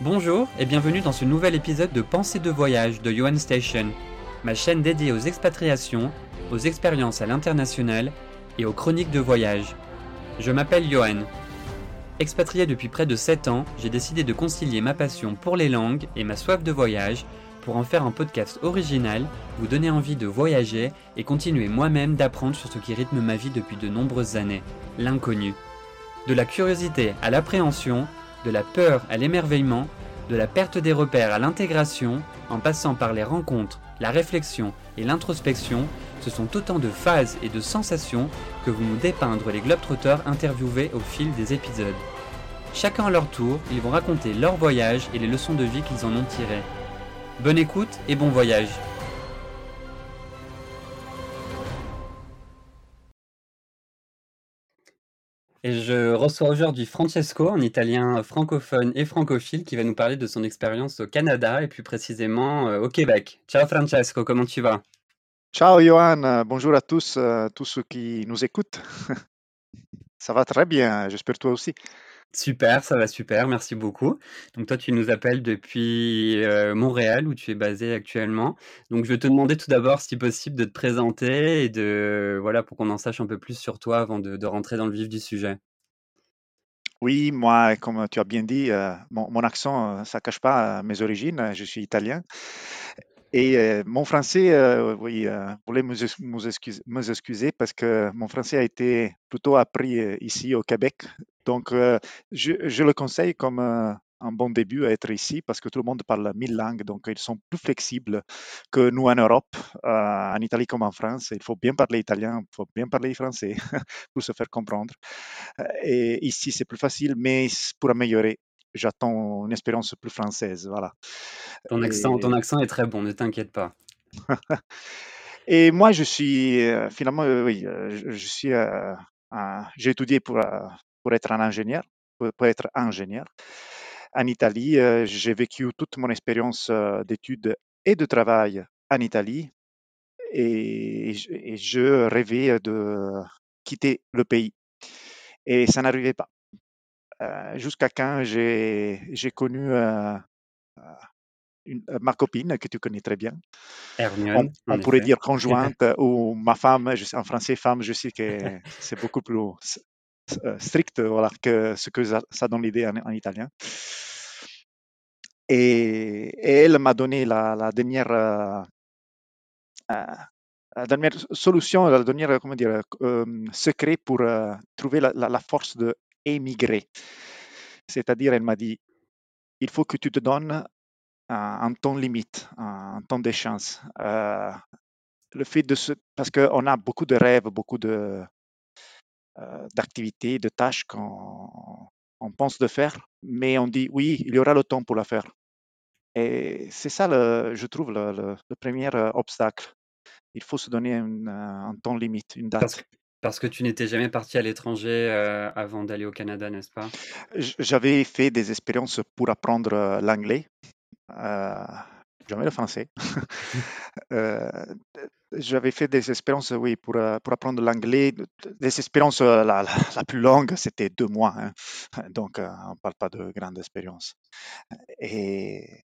Bonjour et bienvenue dans ce nouvel épisode de Pensée de voyage de Johan Station, ma chaîne dédiée aux expatriations, aux expériences à l'international et aux chroniques de voyage. Je m'appelle Johan. Expatrié depuis près de 7 ans, j'ai décidé de concilier ma passion pour les langues et ma soif de voyage pour en faire un podcast original, vous donner envie de voyager et continuer moi-même d'apprendre sur ce qui rythme ma vie depuis de nombreuses années, l'inconnu. De la curiosité à l'appréhension, de la peur à l'émerveillement, de la perte des repères à l'intégration, en passant par les rencontres, la réflexion et l'introspection, ce sont autant de phases et de sensations que vont nous dépeindre les globetrotters interviewés au fil des épisodes. Chacun à leur tour, ils vont raconter leur voyage et les leçons de vie qu'ils en ont tirées. Bonne écoute et bon voyage Et je reçois aujourd'hui Francesco, un Italien francophone et francophile, qui va nous parler de son expérience au Canada et plus précisément euh, au Québec. Ciao Francesco, comment tu vas? Ciao Johan, bonjour à tous, euh, tous ceux qui nous écoutent. Ça va très bien, j'espère toi aussi. Super, ça va super, merci beaucoup. Donc toi, tu nous appelles depuis euh, Montréal, où tu es basé actuellement. Donc je vais te demander tout d'abord, si possible, de te présenter et de voilà pour qu'on en sache un peu plus sur toi avant de, rentrer dans le vif du sujet. Oui, moi, comme tu as bien dit, euh, mon, accent, euh, ça cache pas mes origines. Je suis italien. Et mon français, oui, euh, vous voulez me, ex- me excuser, parce que mon français a été plutôt appris ici au Québec. Donc, euh, je, je le conseille comme euh, un bon début à être ici parce que tout le monde parle mille langues. Donc, ils sont plus flexibles que nous en Europe, euh, en Italie comme en France. Il faut bien parler italien, il faut bien parler français pour se faire comprendre. Euh, Et ici, c'est plus facile, mais pour améliorer, j'attends une expérience plus française. Voilà. Ton accent, ton accent est très bon, ne t'inquiète pas. et moi, je suis euh, finalement, euh, oui, je, je suis, j'ai étudié pour, pour être un ingénieur, pour, pour être ingénieur. En Italie, euh, j'ai vécu toute mon expérience euh, d'études et de travail en Italie et, je et je rêvais de quitter le pays et ça n'arrivait pas. Euh, jusqu'à quand j'ai connu euh, une- ma copine que tu connais très bien. On, Hermione, en on pourrait dire conjointe ou ma femme, je en français femme, je sais que c'est beaucoup plus s- s- euh, strict voilà, que ce que ça, donne l'idée en, en italien. Et, elle m'a donné la, la dernière, euh, euh, la dernière solution, la dernière comment dire, euh, secret pour euh, trouver la, force de émigrer. C'est-à-dire, elle m'a dit, il faut que tu te donnes un, temps limite, un, temps d'échéance. Euh, le fait de se, parce qu'on a beaucoup de rêves, beaucoup de, euh, d'activités, de tâches qu'on on pense de faire, mais on dit oui, il y aura le temps pour la faire. Et c'est ça, le, je trouve, le, le- le premier euh, obstacle. Il faut se donner une, euh, un temps limite, une date. parce que tu n'étais jamais parti à l'étranger euh, avant d'aller au Canada, n'est-ce pas? J'avais fait des expériences pour apprendre euh, l'anglais, euh, jamais le français. Euh, j'avais fait des expériences, oui, pour, euh, pour apprendre l'anglais. Des expériences, euh, la, plus longue, c'était deux mois. hein. Donc, on ne parle pas de grande expérience. Et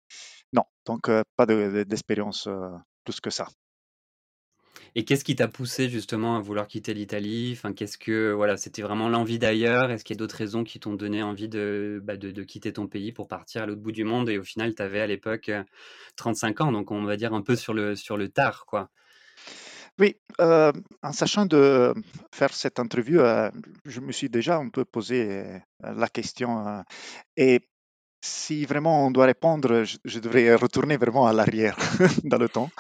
non, donc pas de- de- d'expérience euh, plus que ça. Et qu'est-ce qui t'a poussé justement à vouloir quitter l'Italie? Enfin, qu'est-ce que, voilà, c'était vraiment l'envie d'ailleurs? Est-ce qu'il y a d'autres raisons qui t'ont donné envie de, bah, de, de quitter ton pays pour partir à l'autre bout du monde? Et au final, tu avais à l'époque euh, 35 ans, donc on va dire un peu sur le, sur le tard, quoi. Oui, euh, en sachant de faire cette interview, euh, je me suis déjà un peu posé euh, la question. euh, et si vraiment on doit répondre, je devrais retourner vraiment à l'arrière dans le temps.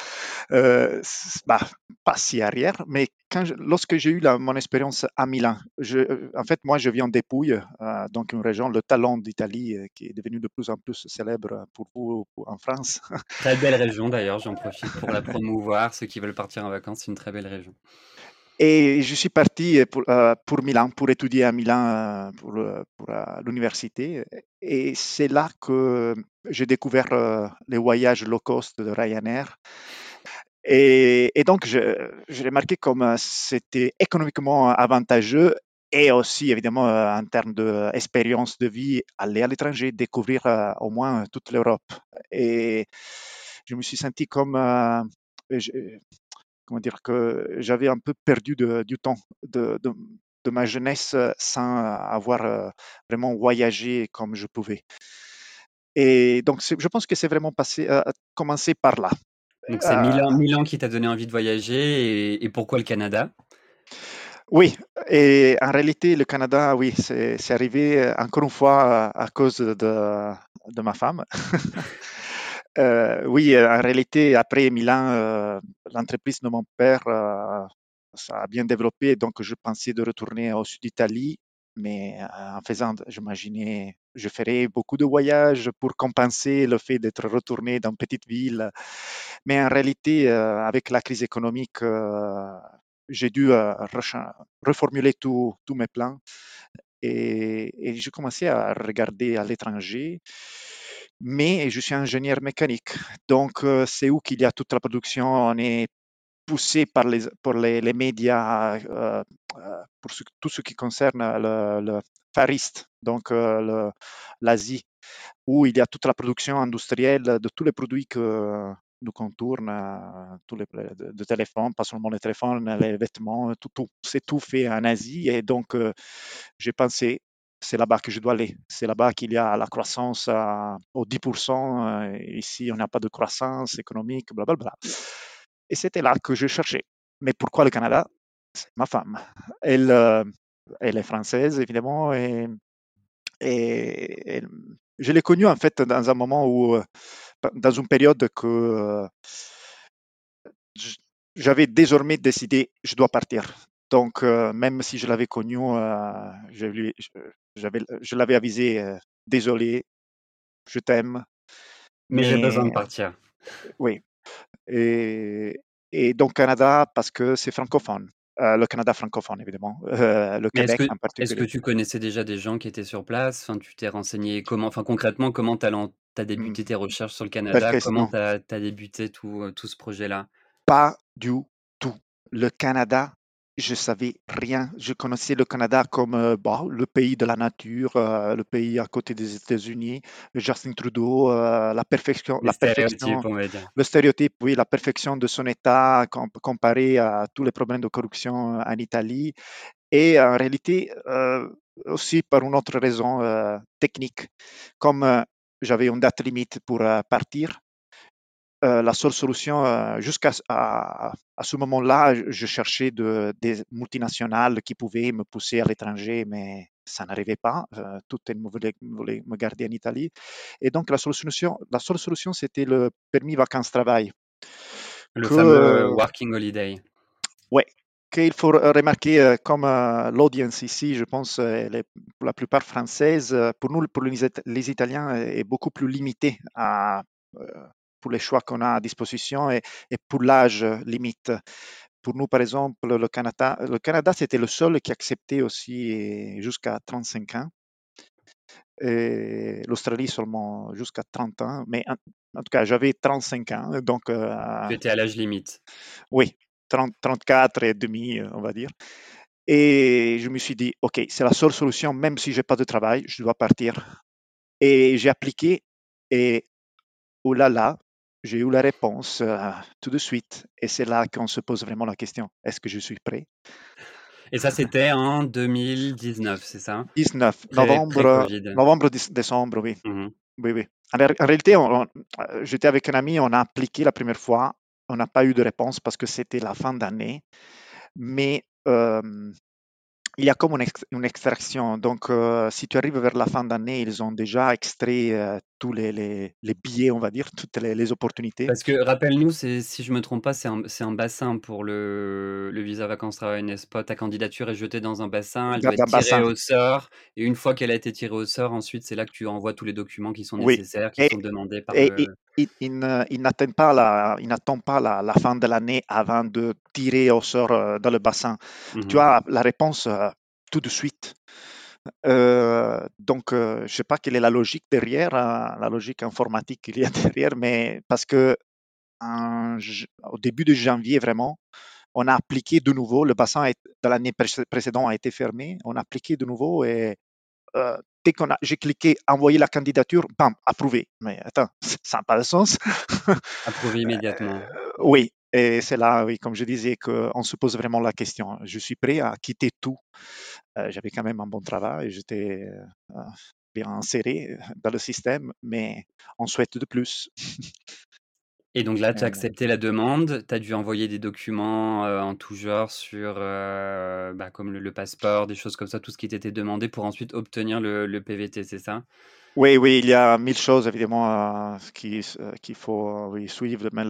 Euh, bah, pas si arrière, mais quand je- lorsque j'ai eu la- mon expérience à Milan, je, euh, en fait, moi, je viens d'Épouille, euh, donc une région, le talent d'Italie, euh, qui est devenue de plus en plus célèbre pour vous pour- en France. Très belle région d'ailleurs, j'en profite pour la promouvoir. Ceux qui veulent partir en vacances, c'est une très belle région. Et je suis parti pour, euh, pour Milan, pour étudier à Milan pour, l'université. Et c'est là que j'ai découvert euh, les voyages low cost de Ryanair. Et, donc, je- j'ai remarqué comme euh, c'était économiquement avantageux et aussi évidemment en termes d'expérience de vie, aller à l'étranger, découvrir au moins toute l'Europe. Et je me suis senti comme, comment dire, que j'avais un peu perdu du temps de, de, ma jeunesse sans avoir vraiment voyagé comme je pouvais. Et donc, je pense que c'est vraiment passé, commencé par là. Donc, c'est Milan, Milan qui t'a donné envie de voyager et pourquoi le Canada? Oui, et en réalité, le Canada, oui, c'est arrivé euh, encore une fois à, cause de, de ma femme. euh, oui, en réalité, après Milan, euh, l'entreprise de mon père, euh, ça a bien développé, donc je pensais de retourner au sud d'Italie, mais en faisant, j'imaginais, je ferais beaucoup de voyages pour compenser le fait d'être retourné dans une petite ville. Mais en réalité, avec la crise économique, j'ai dû euh, reformuler tous mes plans et, j'ai commencé à regarder à l'étranger. Mais je suis ingénieur mécanique, donc euh, c'est où qu'il y a toute la production. On est poussé par les, pour les, médias euh, pour tout ce qui concerne le Far donc l'Asie, où il y a toute la production industrielle de tous les produits que, nous contourne, euh, tous les de, téléphones, pas seulement les téléphones, les vêtements, tout, tout c'est tout fait en Asie. Et donc, euh, j'ai pensé, c'est là-bas que je dois aller. C'est là-bas qu'il y a la croissance au 10%. ici, on n'a pas de croissance économique, blablabla. Et c'était là que je cherchais. Mais pourquoi le Canada? C'est ma femme. Elle, euh, elle est française, évidemment, et, et je l'ai connue en fait dans un moment où dans une période que euh, j'avais désormais décidé, je dois partir. Donc, euh, même si je l'avais connu, euh, je, je l'avais avisé, désolé, je t'aime. Mais, j'ai besoin de partir. Oui. Et, et donc, Canada, parce que c'est francophone. Le Canada francophone, évidemment. le Québec en particulier. Est-ce que tu connaissais déjà des gens qui étaient sur place? Enfin, Tu t'es renseigné comment, enfin, concrètement, comment tu as mmh. débuté tes recherches sur le Canada? Comment tu as, débuté tout, tout ce projet-là? Pas du tout. Le Canada, je savais rien. Je connaissais le Canada comme bon, le pays de la nature, le pays à côté des États-Unis, Justin Trudeau, la perfection, la perfection, le stéréotype, oui, la perfection de son État comparé à tous les problèmes de corruption en Italie. Et en réalité, aussi par une autre raison technique, comme j'avais une date limite pour euh, partir. Euh, la seule solution, euh, jusqu'à à, ce moment-là, je cherchais de, des multinationales qui pouvaient me pousser à l'étranger, mais ça n'arrivait pas. toutes elles voulaient, me garder en Italie. Et donc, la, solution, la seule solution, c'était le permis vacances-travail. Le fameux Working Holiday. Oui, qu'il faut remarquer, comme l'audience ici, je pense, pour la plupart française, pour nous, pour les, Italiens, est beaucoup plus limitée à, pour les choix qu'on a à disposition et, pour l'âge limite. Pour nous, par exemple, le Canada, le Canada c'était le seul qui acceptait aussi jusqu'à 35 ans. L'Australie seulement jusqu'à 30 ans. Mais en, tout cas, j'avais 35 ans. Donc, tu étais à l'âge limite. Oui, 34 et demi, euh, on va dire. Et je me suis dit, OK, c'est la seule solution, même si je n'ai pas de travail, je dois partir. Et j'ai appliqué et oh là là, j'ai eu la réponse euh, tout de suite. Et c'est là qu'on se pose vraiment la question, est-ce que je suis prêt? Et ça, c'était en 2019, c'est ça? 19, novembre, novembre, décembre, oui. Mmh oui, oui. En, réalité, euh, j'étais avec un ami, on a appliqué la première fois on n'a pas eu de réponse parce que c'était la fin d'année. Mais il y a comme une, extraction. Donc, si tu arrives vers la fin d'année, ils ont déjà extrait tous les, les, billets, on va dire, toutes les, opportunités. Parce que, rappelle-nous, si je ne me trompe pas, c'est un, un, bassin pour le, le visa vacances-travail, pas Ta candidature est jetée dans un bassin, elle doit être tirée au sort. Et une fois qu'elle a été tirée au sort, ensuite, c'est là que tu envoies tous les documents qui sont nécessaires, qui sont demandés par le il, il, n'attend pas, la, il pas la, la, fin de l'année avant de tirer au sort euh, dans le bassin. Tu mmh as la réponse euh, tout de suite. Euh, donc, je ne sais pas quelle est la logique derrière, la logique informatique qu'il y a derrière, mais parce que au début de janvier, vraiment, on a appliqué de nouveau. Le bassin de l'année précédente a été fermé. On a appliqué de nouveau et euh, dès qu'on a, j'ai cliqué envoyer la candidature, bam, approuvé. Mais attends, ça n'a pas de sens. approuvé immédiatement. oui, et c'est là, oui, comme je disais, qu'on se pose vraiment la question. Je suis prêt à quitter tout. j'avais quand même un bon travail, j'étais bien inséré dans le système, mais on souhaite de plus. Et donc là, tu as accepté la demande, tu as dû envoyer des documents en tout genre sur, bah, comme le, passeport, des choses comme ça, tout ce qui t'était demandé pour ensuite obtenir le, PVT, c'est ça? Oui, oui, il y a mille choses évidemment qu'il faut suivre. Mais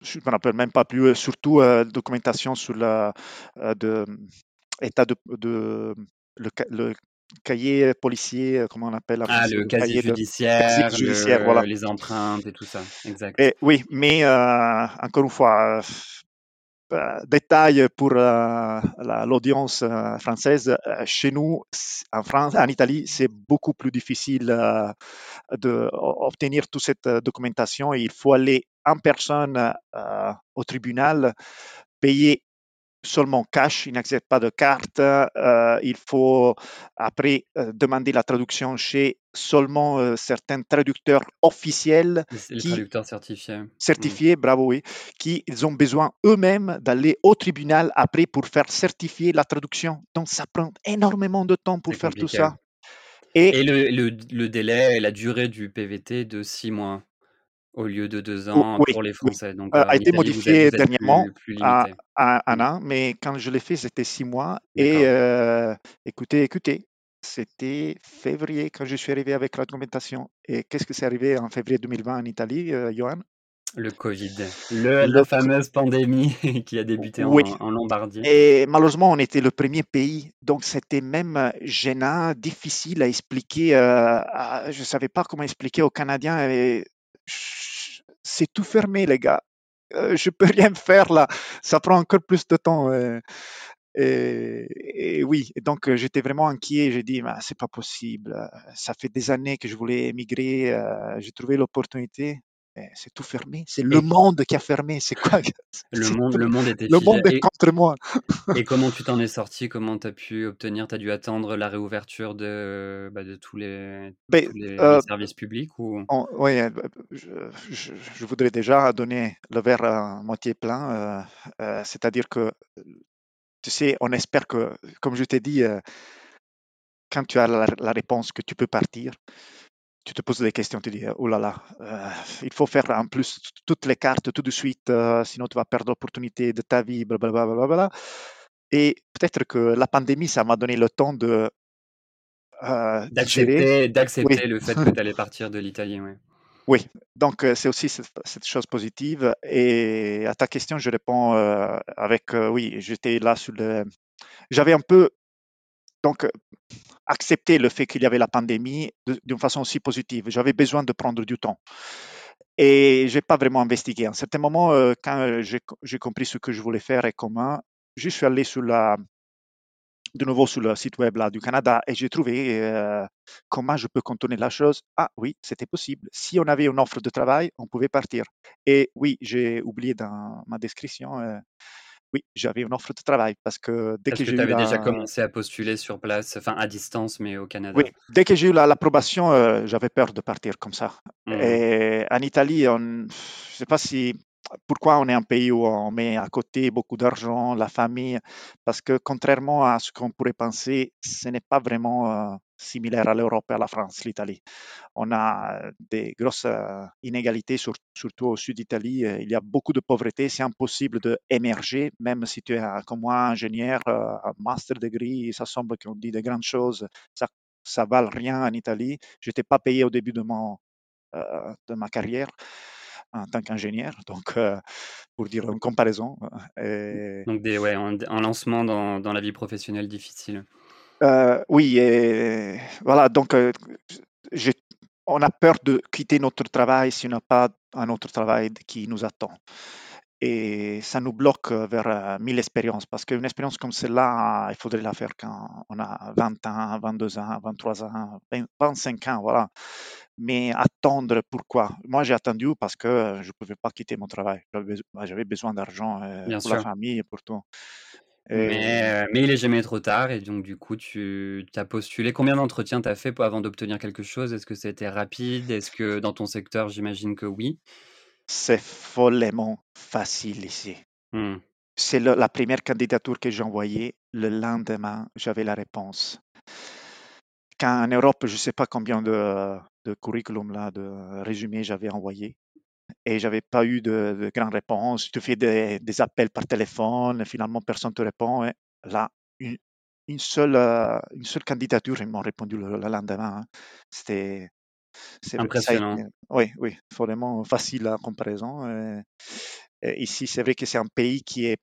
je ne me rappelle même pas plus, surtout documentation sur le de, état de, de le, cahier policier, euh, comment on appelle Ah, le casier judiciaire, judiciaire voilà. les empreintes et tout ça, exact. Et, oui, mais euh, encore une fois, euh, détail pour l'audience française, chez nous, en France, en Italie, c'est beaucoup plus difficile d'obtenir toute cette documentation. Il faut aller en personne au tribunal, payer seulement cash, il n'accepte pas de carte. Euh, il faut après euh, demander la traduction chez seulement euh, certains traducteurs officiels. Les qui, traducteurs certifiés. Certifiés, bravo, oui. Qui ils ont besoin eux-mêmes d'aller au tribunal après pour faire certifier la traduction. Donc ça prend énormément de temps pour faire tout ça. Et, le, le, délai et la durée du PVT de six mois? Au lieu de deux ans pour les Français. Donc, a été modifié dernièrement à, un an, mais quand je l'ai fait, c'était six mois. Et écoutez, écoutez, c'était février quand je suis arrivé avec la documentation. Et qu'est-ce que c'est arrivé en février 2020 en Italie, Johan? Le Covid, la fameuse pandémie qui a débuté en, Lombardie. Et malheureusement, on était le premier pays, donc c'était même gênant, difficile à expliquer. je ne savais pas comment expliquer aux Canadiens. Et c'est tout fermé, les gars. Euh, je peux rien faire là. Ça prend encore plus de temps. Euh, et, oui, donc euh, j'étais vraiment inquiet. J'ai dit, c'est pas possible. Ça fait des années que je voulais émigrer. j'ai trouvé l'opportunité. C'est tout fermé. C'est le monde qui a fermé. C'est quoi Le monde, le monde était Le monde est contre moi. et comment tu t'en es sorti Comment tu as pu obtenir Tu as dû attendre la réouverture de, bah, de tous, les, ben, euh, services publics ou... Oui, euh, je, voudrais déjà donner le verre à moitié plein. Euh, c'est-à-dire que, tu sais, on espère que, comme je t'ai dit, quand tu as la réponse que tu peux partir, tu te poses des questions, tu dis, oh là là, euh, il faut faire en plus toutes les cartes tout de suite, euh, sinon tu vas perdre l'opportunité de ta vie, blablabla. Et peut-être que la pandémie, ça m'a donné le temps de... Euh, d'accepter le fait que tu allais partir de l'Italie. Oui. oui, donc c'est aussi cette, chose positive. Et à ta question, je réponds avec, oui, j'étais là sur le... J'avais un peu donc, euh, accepter le fait qu'il y avait la pandémie d'une façon aussi positive. J'avais besoin de prendre du temps. Et je n'ai pas vraiment investigué. À un certain moment, euh, quand j'ai compris ce que je voulais faire et comment, je suis allé sur de nouveau sur le site web là, du Canada et j'ai trouvé euh, comment je peux contourner la chose. Ah oui, c'était possible. Si on avait une offre de travail, on pouvait partir. Et oui, j'ai oublié dans ma description, oui, j'avais une offre de travail parce que dès que, j'ai eu déjà commencé à postuler sur place, enfin à distance, mais au Canada. Oui, dès que j'ai eu l'approbation, euh, j'avais peur de partir comme ça. Mmh. Et en Italie, on... je ne sais pas si pourquoi on est un pays où on met à côté beaucoup d'argent, la famille, parce que contrairement à ce qu'on pourrait penser, ce n'est pas vraiment euh, similaire à l'Europe à la France, l'Italie. On a euh, des grosses euh, inégalités, surtout au sud d'Italie. Il y a beaucoup de pauvreté, c'est impossible d'émerger, même si tu es comme moi ingénieur, master degree, ça semble qu'on dit de grandes choses, ça ça valent rien en Italie. Je n'étais pas payé au début de, mon, de ma carrière en tant qu'ingénieur, donc euh, pour dire une comparaison. Euh, donc des, ouais, un, lancement dans, dans, la vie professionnelle difficile. Euh, oui, et voilà, donc on a peur de quitter notre travail si on n'a pas un autre travail qui nous attend. Et ça nous bloque vers mille expériences, parce qu'une expérience comme celle-là, il faudrait la faire quand on a 20 ans, 22 ans, 23 ans, 25 ans, voilà. Mais attendre, pourquoi? Moi, j'ai attendu parce que je ne pouvais pas quitter mon travail. J'avais besoin d'argent pour la famille et pour tout. Mais, mais il est jamais trop tard et donc du coup, tu as postulé. Combien d'entretiens tu as fait avant d'obtenir quelque chose? Est-ce que c'était rapide? Est-ce que dans ton secteur, j'imagine que oui? C'est follement facile ici. Mmh. C'est la première candidature que j'ai envoyée. Le lendemain, j'avais la réponse. Quand en Europe, je ne sais pas combien de, de curriculum, là, de résumés j'avais envoyé et j'avais pas eu de, de grandes réponses. Tu fais des, des, appels par téléphone, finalement personne te répond. Et là, une, une, seule, euh, une seule candidature, ils m'ont répondu le, lendemain. Hein. C'était impressionnant. oui, oui, vraiment facile en comparaison. Et, ici, c'est vrai que c'est un pays qui est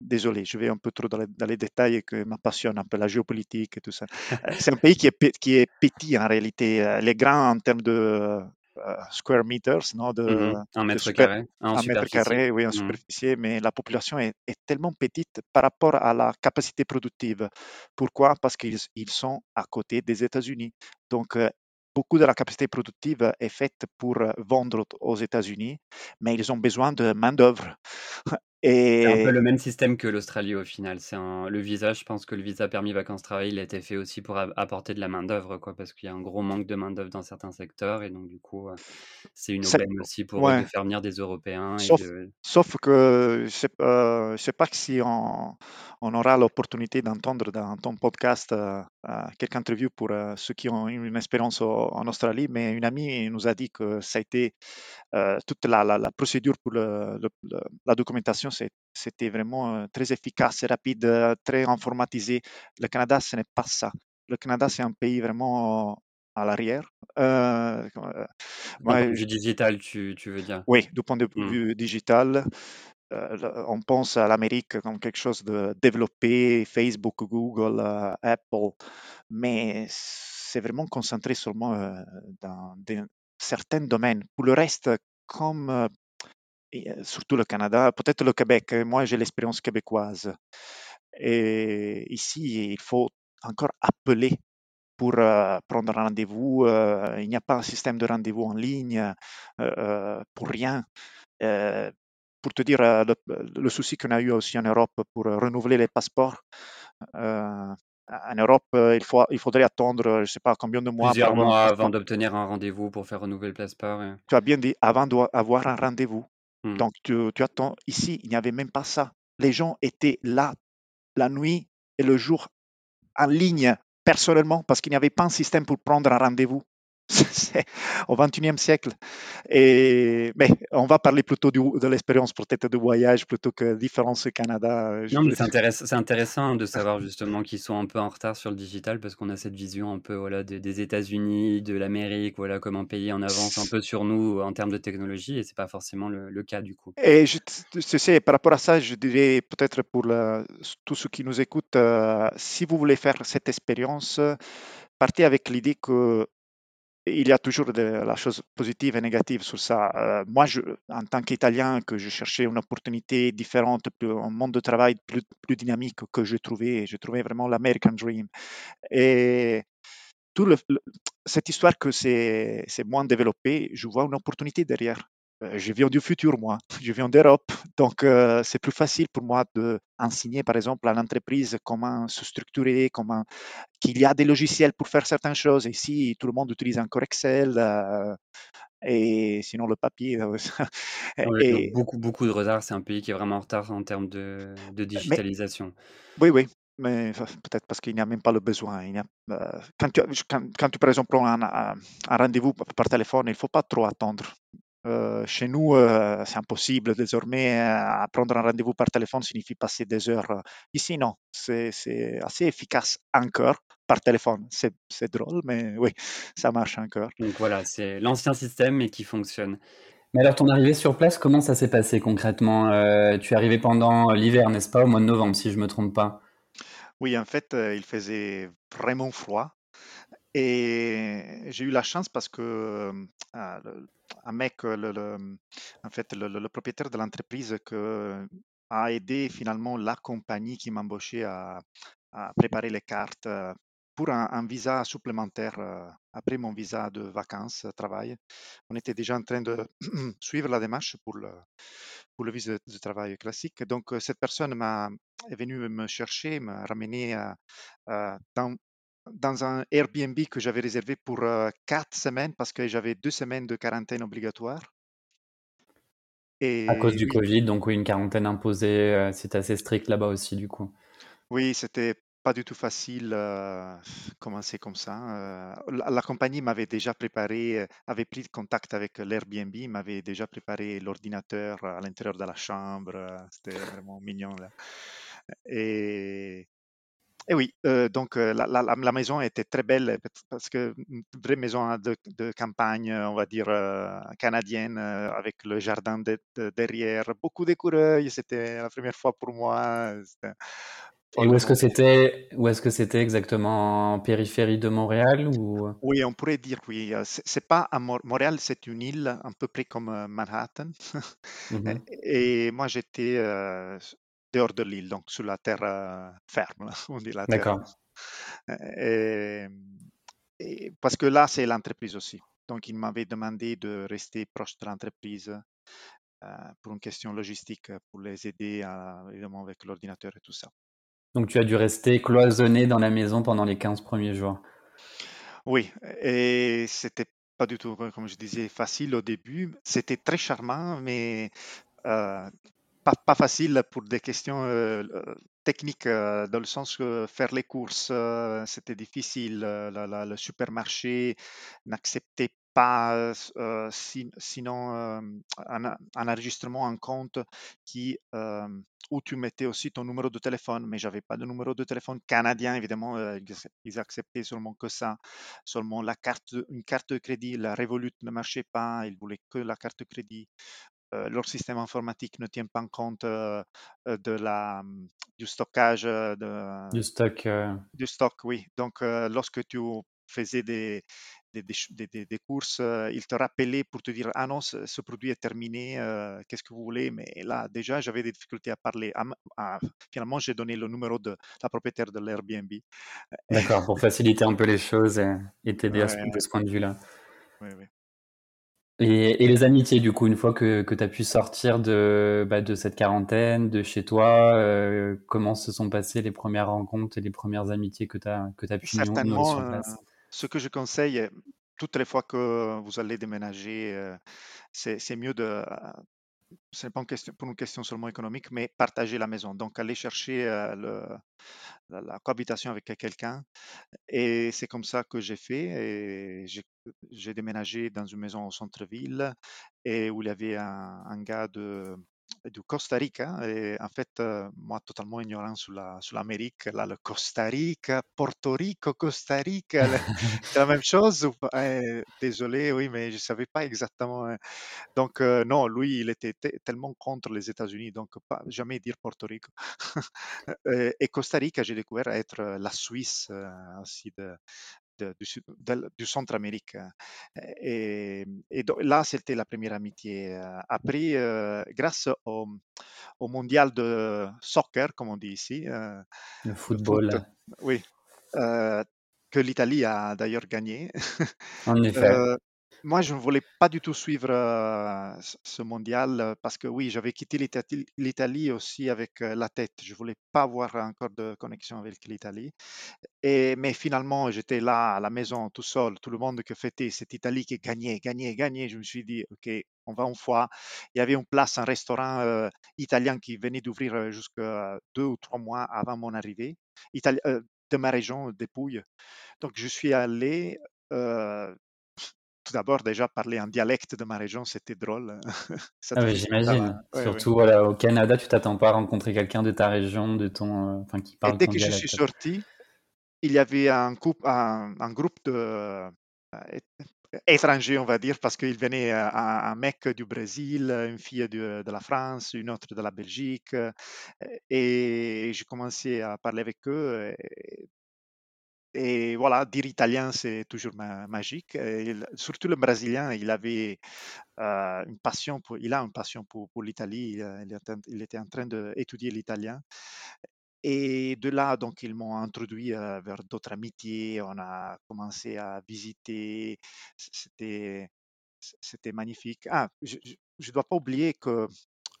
désolé, je vais un peu trop dans les, dans les détails que m'appassionnent un peu la géopolitique et tout ça. Euh, c'est un pays qui est, qui est petit en réalité. Euh, les grands en termes de euh, square meters, non, de, mmh un mètre carré, un mètre carré, oui, en mmh superficie, mais la population est, est, tellement petite par rapport à la capacité productive. Pourquoi? Parce qu'ils ils sont à côté des États-Unis. Donc, beaucoup de la capacité productive est faite pour vendre aux États-Unis, mais ils ont besoin de main-d'œuvre. C'est un peu le même système que l'Australie au final. C'est le visa, je pense que le visa permis vacances-travail, il a été fait aussi pour apporter de la main-d'œuvre, quoi, parce qu'il y a un gros manque de main-d'œuvre dans certains secteurs, et donc du coup, c'est une aubaine aussi pour de faire venir des Européens. Sauf, sauf que je ne sais, pas si on, on aura l'opportunité d'entendre dans ton podcast euh, euh, quelques interviews pour euh, ceux qui ont une expérience en Australie, mais une amie nous a dit que ça a été toute la, la, procédure pour le, la documentation, c'était vraiment très efficace, rapide, très informatisé. Le Canada, ce n'est pas ça. Le Canada, c'est un pays vraiment à l'arrière. Euh, du point de vue digital, tu, tu, veux dire? Oui, du point de mmh. vue digital. Euh, on pense à l'Amérique comme quelque chose de développé, Facebook, Google, euh, Apple, mais c'est vraiment concentré seulement euh, dans certains domaines. Pour le reste, comme surtout le Canada, peut-être le Québec, moi j'ai l'expérience québécoise. Et ici, il faut encore appeler pour prendre un rendez-vous. il n'y a pas un système de rendez-vous en ligne pour rien pour te dire le, souci qu'on a eu aussi en Europe pour renouveler les passeports. En Europe, il, faut, il faudrait attendre, je ne sais pas combien de mois. Plusieurs mois avant d'obtenir un rendez-vous pour faire renouveler le passeport. Tu as bien dit, avant d'avoir un rendez-vous. Hmm. Donc, tu attends. Ici, il n'y avait même pas ça. Les gens étaient là la nuit et le jour en ligne personnellement parce qu'il n'y avait pas un système pour prendre un rendez-vous. au XXIe siècle. Et, mais on va parler plutôt de l'expérience peut-être de voyage plutôt que différence au Canada. Euh, non, mais c'est intéressant, intéressant, de savoir justement qu'ils sont un peu en retard sur le digital parce qu'on a cette vision un peu voilà, des, États-Unis, de l'Amérique, voilà, comme un pays en avance un peu sur nous en termes de technologie et c'est pas forcément le, cas du coup. Et je, sais, par rapport à ça, je dirais peut-être pour tous ceux qui nous écoutent, euh, si vous voulez faire cette expérience, partez avec l'idée que il y a toujours de la chose positive et négative sur ça. Euh, moi, en tant qu'Italien, que je cherchais une opportunité différente, un monde de travail plus, plus dynamique que je trouvais, je trouvais vraiment l'American Dream. Et tout le, cette histoire que c'est moins développé, je vois une opportunité derrière. Euh, je viens du futur, moi. Je viens d'Europe. Donc, euh, c'est plus facile pour moi d'enseigner, par exemple, à l'entreprise comment se structurer, comment qu'il y a des logiciels pour faire certaines choses. Ici, tout le monde utilise encore Excel. Euh, et sinon, le papier. et... beaucoup, beaucoup de retard. C'est un pays qui est vraiment en retard en termes de, de digitalisation. oui, oui. Mais peut-être parce qu'il n'y a même pas le besoin. Il a, quand, tu, quand, quand, tu, par exemple, prends un, un rendez-vous par téléphone, il ne faut pas trop attendre. Euh, chez nous, euh, c'est impossible désormais. Euh, prendre un rendez-vous par téléphone signifie passer des heures. Ici, non. C'est assez efficace encore par téléphone. C'est drôle, mais oui, ça marche encore. Donc voilà, c'est l'ancien système, mais qui fonctionne. Mais alors, ton arrivée sur place, comment ça s'est passé concrètement Tu es arrivé pendant l'hiver, n'est-ce pas, au mois de novembre, si je ne me trompe pas? Oui, en fait, il faisait vraiment froid. Et j'ai eu la chance parce que un mec, le, en fait, le, propriétaire de l'entreprise que, a aidé finalement la compagnie qui m'a embauché à, préparer les cartes pour un, visa supplémentaire euh, après mon visa de vacances, euh, travail. On était déjà en train de suivre la démarche pour le, visa de travail classique. Donc, euh, cette personne m'a, est venue me chercher, m'a ramené à, à- dans, dans un Airbnb que j'avais réservé pour euh, quatre semaines parce que j'avais deux semaines de quarantaine obligatoire. À cause du Covid, donc oui, une quarantaine imposée, euh, c'est assez strict là-bas aussi du coup. oui, c'était pas du tout facile euh, commencer comme ça. euh. la, la compagnie m'avait déjà préparé, avait pris contact avec l'Airbnb, m'avait déjà préparé l'ordinateur à l'intérieur de la chambre. C'était vraiment mignon là. Et, et oui, euh, donc euh, la, la- la- la maison était très belle parce que une vraie maison hein, de, de campagne, on va dire euh, canadienne, euh, avec le jardin de- de- derrière, beaucoup d'écureuils. C'était la première fois pour moi. Et où est-ce que c'était, où est-ce que c'était exactement? En périphérie de Montréal ou? Oui, on pourrait dire oui. C'est pas à Mo- Montréal, c'est une île à peu près comme Manhattan. Mhm. Et et moi, j'étais euh, dehors de l'île, donc sur la terre euh, ferme, on dit la terre. D'accord. Et, et parce que là, c'est l'entreprise aussi. Donc, il m'avait demandé de rester proche de l'entreprise euh, pour une question logistique, pour les aider à- évidemment avec l'ordinateur et tout ça. Donc tu as dû rester cloisonné dans la maison pendant les 15 premiers jours. Oui, et c'était pas du tout, comme je disais, facile au début. C'était très charmant, mais euh, pas, facile pour des questions euh, euh, techniques, euh, dans le sens que faire les courses, c'était difficile. le supermarché n'acceptait pas, si- sinon un, un enregistrement en compte qui, où tu mettais aussi ton numéro de téléphone, mais j'avais pas de numéro de téléphone canadien, évidemment, ils accep- ils acceptaient seulement que ça, seulement la carte, une carte de crédit, la Revolut ne marchait pas, ils voulaient que la carte de crédit leur système informatique ne tient pas compte euh, euh, de la, hum, du stockage euh, de, Du stock. euh, du stock, oui. Donc, euh, lorsque tu faisais des, des, des des- courses, euh, ils te rappelaient pour te dire, ah non, ce, ce produit est terminé, euh, qu'est-ce que vous voulez? Mais là, déjà, j'avais des difficultés à parler. À m- à- finalement, j'ai donné le numéro de la propriétaire de l'Airbnb. D'accord, pour faciliter un peu les choses et, et t'aider à ce- de ce point de vue-là. ouais, ouais. Et, et les amitiés, du coup, une fois que, que tu as pu sortir de, bah, de cette quarantaine, de chez toi, euh, comment se sont passées les premières rencontres et les premières amitiés que tu as, que tu pu Certainement, sur euh, place? ce que je conseille, toutes les fois que vous allez déménager, euh, c'est mieux de, ce n'est pas une question, pour une question seulement économique, mais partager la maison. Donc, aller chercher euh, la, cohabitation avec quelqu'un. Et c'est comme ça que j'ai fait. J'ai déménagé dans une maison au centre-ville et où il y avait un, un gars de, du Costa Rica. Et en fait, euh, moi, totalement ignorant sur la, l'Amérique, là, le Costa Rica, Porto Rico, Costa Rica, c'est la même chose. Eh, désolé, oui, mais je ne savais pas exactement. hein. Donc, euh, non, lui, il était te- tellement contre les États-Unis, donc pas jamais dire Porto Rico. Euh, Et Costa Rica, j'ai découvert être euh, la Suisse euh, aussi de, de- du, sud- de- du Centre-Amérique. hein. Et, et donc, là, c'était la première amitié. Après, euh, grâce au, au mondial de soccer, comme on dit ici, euh, Le le foot, football, oui, euh, que l'Italie a d'ailleurs gagné. en effet. Euh, moi, je ne voulais pas du tout suivre euh, ce mondial euh, parce que oui, j'avais quitté l'Itali- l'Italie aussi avec euh, la tête. Je voulais pas avoir encore de connexion avec l'Italie. Mais finalement, j'étais là à la maison tout seul, tout le monde qui fêtait cette Italie qui gagnait, gagnait, gagnait. Je me suis dit, OK, on va une fois. Il y avait une place, un restaurant italien qui venait d'ouvrir jusqu'à deux ou trois mois avant mon arrivée, de ma région, des Pouilles. Donc, je suis allé. Tout d'abord, déjà parler en dialecte de ma région, c'était drôle. Ça Ah ouais, j'imagine. Ouais, ouais. Surtout voilà, au Canada, tu t'attends pas à rencontrer quelqu'un de ta région, de ton, euh, enfin, qui Et parle dès ton que je suis sorti, il y avait un, couple, un, un groupe de euh, étrangers, on va dire, parce qu'il venait euh, un, un mec du Brésil, une fille de, de la France, une autre de la Belgique. Et j'ai commencé à parler avec eux. Et, et voilà, dire italien, c'est toujours ma- magique. Et surtout le Brésilien, il avait euh, une passion pour, il a une passion pour, pour l'Italie. Il, euh, était en train d'étudier l'italien. Et de là, donc, ils m'ont introduit euh, vers d'autres amitiés. On a commencé à visiter. C'était, c'était magnifique. Ah, je ne dois pas oublier que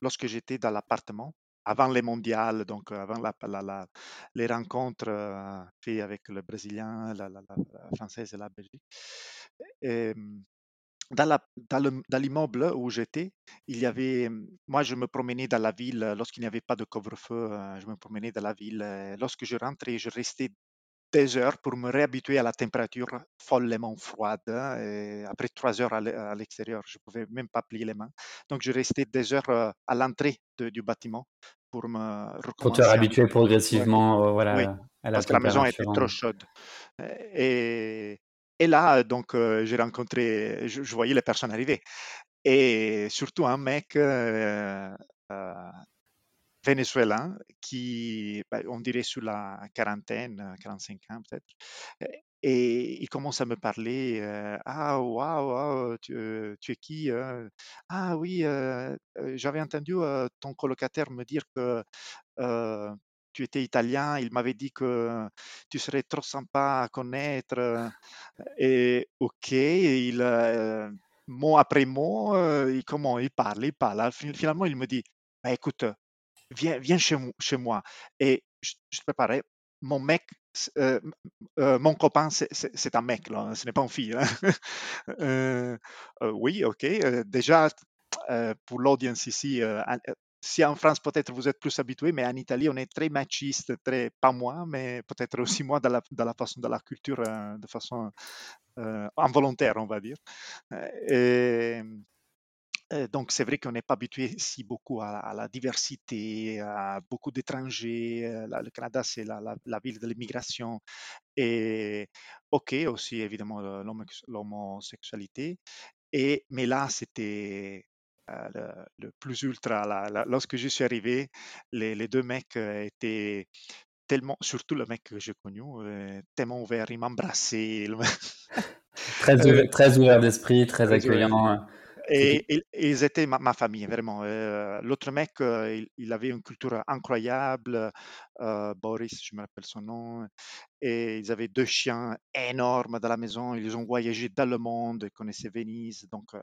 lorsque j'étais dans l'appartement, avant les mondiales, donc euh, avant les rencontres euh, faites avec le Brésilien, la, Française et la Belgique, dans l'immeuble où j'étais, il y avait, moi je me promenais dans la ville euh, lorsqu'il n'y avait pas de couvre-feu, euh, je me promenais dans la ville. euh, Lorsque je rentrais, je restais des heures pour me réhabituer à la température follement froide. après trois heures à l'e- à l'extérieur, je pouvais même pas plier les mains. Donc je restais des heures euh, à l'entrée du bâtiment pour me Pour te réhabituer Ouais, progressivement, euh, oui, voilà, à la parce que la maison était trop chaude. Euh, Et, et là, donc, euh, j'ai rencontré, je, je voyais les personnes arriver. Et surtout un mec euh, euh, vénézuélien qui, bah, on dirait sur la quarantaine, euh, 45 ans peut-être. Et il commence à me parler, euh, ah waouh, tu, euh, tu es qui? euh? Ah oui, j'avais entendu ton colocataire me dire que tu étais italien. Il m'avait dit que tu serais trop sympa à connaître. Et ok, il, mot après mot, il, comment il parle, il parle. Fin- Finalement, il me dit, bah, écoute, viens, viens chez, mo- chez moi. Et je, je préparais, mon mec, euh, euh, mon copain, c'est un mec, là, ce n'est pas une fille. hein. Euh, oui, ok. déjà, pour l'audience ici, si en France, peut-être vous êtes plus habitué, mais en Italie, on est très machiste, très, pas moi, mais peut-être aussi moi dans la, façon de la culture, de façon involontaire, on va dire. Et, donc, c'est vrai qu'on n'est pas habitué si beaucoup à, à la diversité, à beaucoup d'étrangers. Euh, Le Canada, c'est la, la- la ville de l'immigration. Et OK, aussi évidemment l'homosexualité. Et, mais là, c'était euh, le, le plus ultra. là. Lorsque je suis arrivé, les, les deux mecs euh, étaient tellement, surtout le mec que j'ai connu, euh, tellement ouvert, il m'embrassait. Très Euh, ouvert, très ouvert d'esprit, très accueillant. euh, Et, et- et ils étaient ma, ma famille, vraiment. Euh, L'autre mec, euh, il, il avait une culture incroyable. euh, Boris, je me rappelle son nom. Et ils avaient deux chiens énormes dans la maison. Ils ont voyagé dans le monde, ils connaissaient Venise. Donc, euh,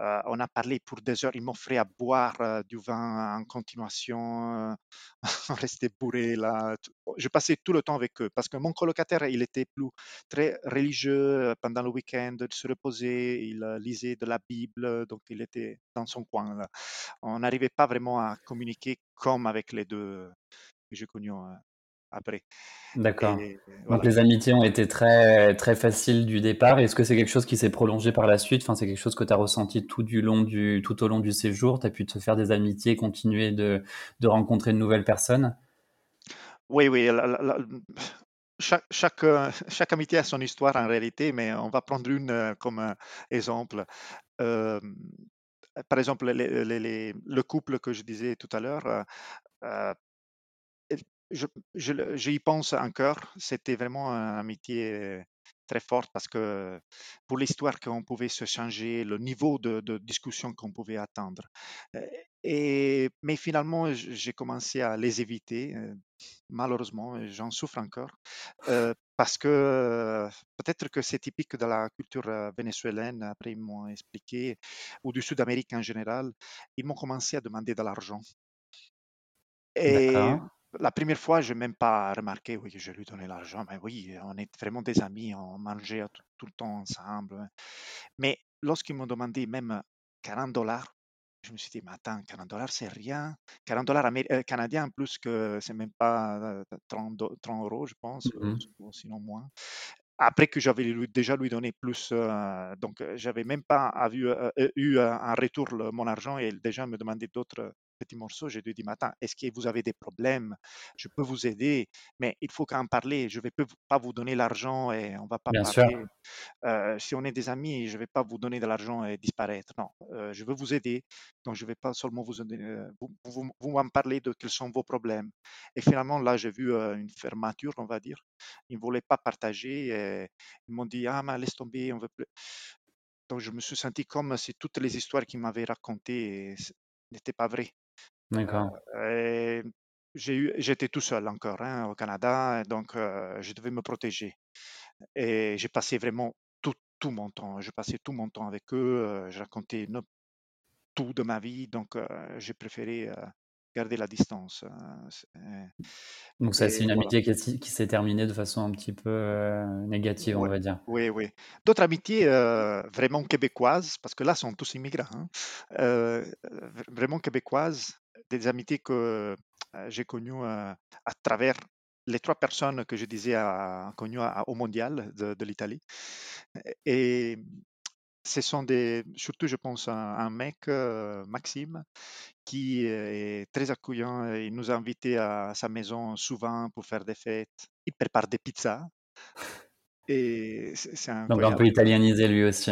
euh, on a parlé pour des heures. Ils m'offraient à boire euh, du vin en continuation. on restait bourré là. Je passais tout le temps avec eux parce que mon colocataire, il était plus très religieux pendant le week-end. Il se reposait, il lisait de la Bible, donc il était dans son coin. On n'arrivait pas vraiment à communiquer comme avec les deux que j'ai connus euh, après. D'accord. Donc les amitiés ont été très, très faciles du départ. Est-ce que c'est quelque chose qui s'est prolongé par la suite? Enfin, c'est quelque chose que tu as ressenti tout du long du, tout au long du séjour? Tu as pu te faire des amitiés, continuer de, de rencontrer de nouvelles personnes? Oui, oui. la- la- la- chaque, chaque, euh, chaque amitié a son histoire en réalité, mais on va prendre une euh, comme euh, exemple. Euh, par exemple, les- les- les- le couple que je disais tout à l'heure, euh, je, je j'y pense encore. C'était vraiment une amitié euh, très forte parce que pour l'histoire qu'on pouvait se changer, le niveau de, discussion qu'on pouvait attendre. Euh, Et, mais finalement, j'ai commencé à les éviter. euh, Malheureusement, j'en souffre encore. parce que peut-être que c'est typique de la culture vénézuélienne, après ils m'ont expliqué, ou du Sud-Amérique en général, ils m'ont commencé à demander de l'argent. Et D'accord. La première fois, je n'ai même pas remarqué oui, que je lui donnais l'argent. Mais oui, on est vraiment des amis, on mangeait tout, tout le temps ensemble. Mais lorsqu'ils m'ont demandé même 40 dollars, je me suis dit, mais attends, 40 dollars, c'est rien. 40 dollars euh, canadiens, en plus que c'est même pas euh, 30, do- 30 euros, je pense, euh, ou sinon moins. Après que j'avais déjà lui donné plus, euh, donc euh, j'avais même pas vu, euh, euh, eu euh, en retour le- mon argent et il déjà me demandait d'autres petits morceaux. J'ai lui dit, mais attends, est-ce que vous avez des problèmes? Je peux vous aider, mais il faut qu'en parler. Je ne vais pas vous donner l'argent et on va pas Bien sûr. parler. Euh, si on est des amis, je ne vais pas vous donner de l'argent et disparaître. Non, euh, je veux vous aider. Donc, je ne vais pas seulement vous, euh, vous, vous, vous m'en parler de quels sont vos problèmes. Et finalement, là, j'ai vu une fermeture, on va dire. Ils ne voulaient pas partager. Et ils m'ont dit, ah, mais laisse tomber, on veut plus. Donc, je me suis senti comme si toutes les histoires qu'ils m'avaient racontées n'étaient pas vraies. Euh, D'accord. et j'étais tout seul encore hein, au Canada, donc je devais me protéger. Et j'ai passé vraiment tout, tout, mon temps. Je passais tout mon temps avec eux. je racontais tout de ma vie, donc j'ai préféré garder la distance. Hein, donc ça, c'est une amitié qui, s'est terminée de façon un petit peu négative, on va dire. Oui, oui. D'autres amitiés vraiment québécoises, parce que là, sont tous immigrants, hein, vraiment québécoises, des amitiés que j'ai connues à travers les trois personnes que je disais à, connues au mondial de, l'Italie. Et ce sont des, surtout je pense un mec, Maxime, qui est très accueillant. Il nous a invités à sa maison souvent pour faire des fêtes. Il prépare des pizzas. Et c'est Donc un peu italianisé lui aussi.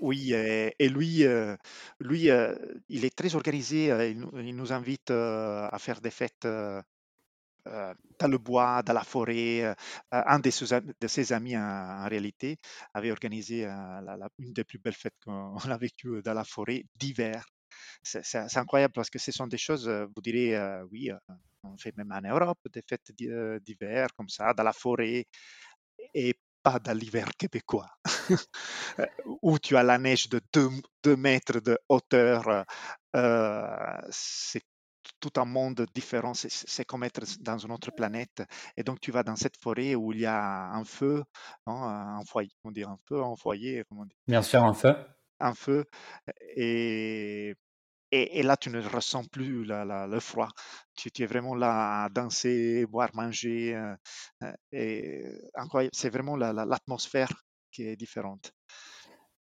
Oui, et lui, lui il est très organisé. Il nous invite à faire des fêtes dans le bois, dans la forêt. un de ses, amis, en, réalité, avait organisé une des plus belles fêtes qu'on a vécues dans la forêt d'hiver. C'est incroyable parce que ce sont des choses, vous direz, oui, on fait même en Europe des fêtes d'hiver comme ça, dans la forêt. Et pas dans l'hiver québécois, où tu as la neige de 2 mètres de hauteur. c'est tout un monde différent, c'est comme être dans une autre planète. Et donc, tu vas dans cette forêt où il y a un feu, un foyer, on dit un feu, un foyer, comment Bien sûr, un feu. Un feu. Et, et, là, tu ne ressens plus le froid. Tu, es vraiment là à danser, boire, manger. Euh, euh. C'est vraiment l'atmosphère qui est différente.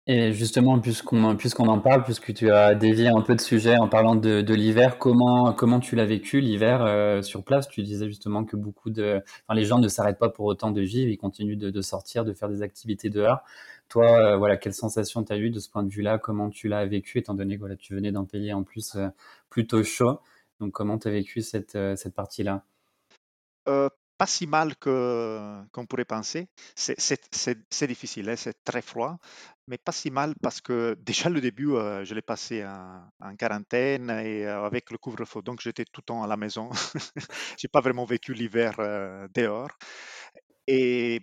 Et justement, puisqu'on en parle, puisque tu as dévié un peu de sujet en parlant de, l'hiver, comment, tu l'as vécu l'hiver euh, sur place? Tu disais justement que beaucoup de, enfin, les gens ne s'arrêtent pas pour autant de vivre, ils continuent de sortir, de faire des activités dehors. Toi, euh, voilà, quelle sensation tu as eu de ce point de vue-là? Comment tu l'as vécu, étant donné que voilà, tu venais d'un pays en plus euh, plutôt chaud Donc, comment tu as vécu cette, cette partie-là? Pas si mal que qu'on pourrait penser. C'est difficile, hein, c'est très froid, mais pas si mal parce que déjà le début, euh, je l'ai passé en, quarantaine et euh, avec le couvre-feu, donc j'étais tout le temps à la maison. J'ai pas vraiment vécu l'hiver euh, dehors. Et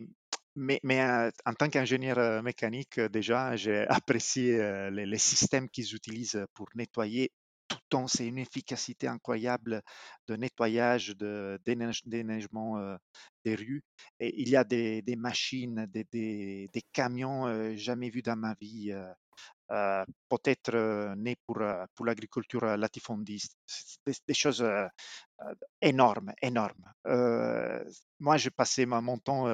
mais, mais en tant qu'ingénieur mécanique, déjà, j'ai apprécié les, systèmes qu'ils utilisent pour nettoyer tout le temps, c'est une efficacité incroyable de nettoyage, de déneigement des rues. Il y a des, machines, des, des, camions jamais vus dans ma vie. peut-être nés pour, pour l'agriculture latifondiste. Des, choses énormes, énormes. moi, je passais mon temps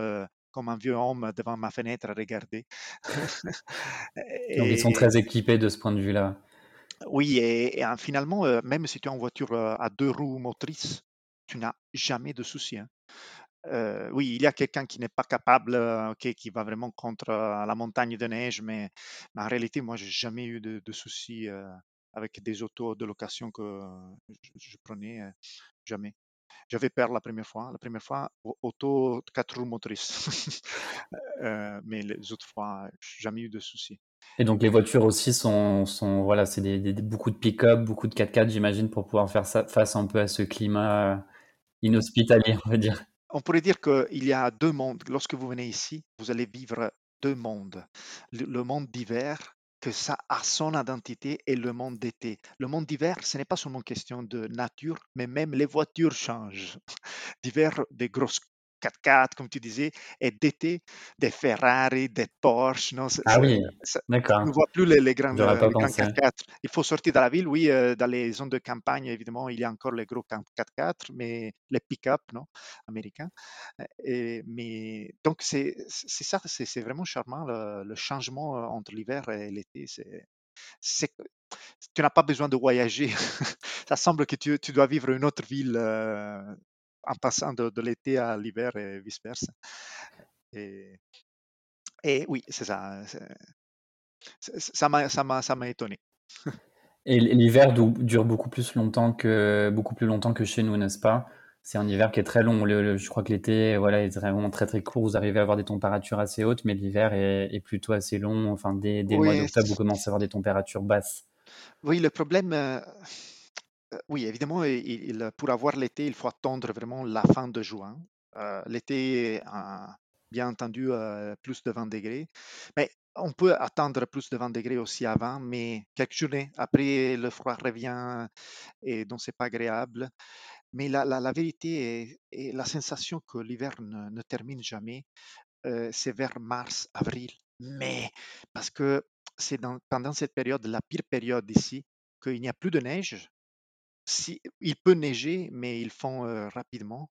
comme un vieux homme devant ma fenêtre à regarder. Donc, ils sont très équipés de ce point de vue-là. Oui, et, finalement, euh, même si tu es en voiture euh, à deux roues motrices, tu n'as jamais de soucis. Hein. Euh, oui, il y a quelqu'un qui n'est pas capable, qui va vraiment contre la montagne de neige, mais, en réalité, moi, j'ai jamais eu de, soucis avec des autos de location que je, prenais, jamais. J'avais peur la première fois. La première fois, auto quatre roues motrices. mais les autres fois, jamais eu de soucis. Et donc les voitures aussi sont, sont voilà, c'est des, beaucoup de pick-up, beaucoup de 4x4, j'imagine, pour pouvoir faire ça, face un peu à ce climat euh, inhospitalier, on va dire. On pourrait dire qu'il y a deux mondes. Lorsque vous venez ici, vous allez vivre deux mondes. Le, monde d'hiver, que ça a son identité, et le monde d'été. Le monde d'hiver, ce n'est pas seulement question de nature, mais même les voitures changent. D'hiver, des grosses 4x4, comme tu disais, et d'été, des Ferrari, des Porsche. Non, ah oui, d'accord. On ne voit plus les, les grands, 4x4. Il faut sortir de la ville, oui, euh, dans les zones de campagne, évidemment, il y a encore les gros 4x4, mais les pick-up non, américains. Et, mais, donc, c'est ça, c'est vraiment charmant, le, changement euh, entre l'hiver et l'été. C'est tu n'as pas besoin de voyager. ça semble que tu, tu, dois vivre une autre ville euh, en passant de, l'été à l'hiver et vice-versa. Et, et, oui, c'est ça. Ça m'a étonné. Et l'hiver dure beaucoup plus longtemps que beaucoup plus longtemps que chez nous, n'est-ce pas? C'est un hiver qui est très long. je crois que l'été, voilà, est vraiment très très court. Vous arrivez à avoir des températures assez hautes, mais l'hiver est, plutôt assez long. Enfin, dès, dès le mois d'octobre, vous commencez à avoir des températures basses. Oui, le problème, euh, oui, évidemment, il, pour avoir l'été, il faut attendre vraiment la fin de juin. l'été, bien entendu, plus de 20 degrés. Mais on peut attendre plus de 20 degrés aussi avant, mais quelques journées après, le froid revient et donc c'est pas agréable. Mais la, vérité est, la sensation que l'hiver ne, termine jamais, c'est vers mars, avril. Mais parce que c'est pendant cette période, la pire période ici, qu'il n'y a plus de neige. Si, il peut neiger, mais ils font rapidement.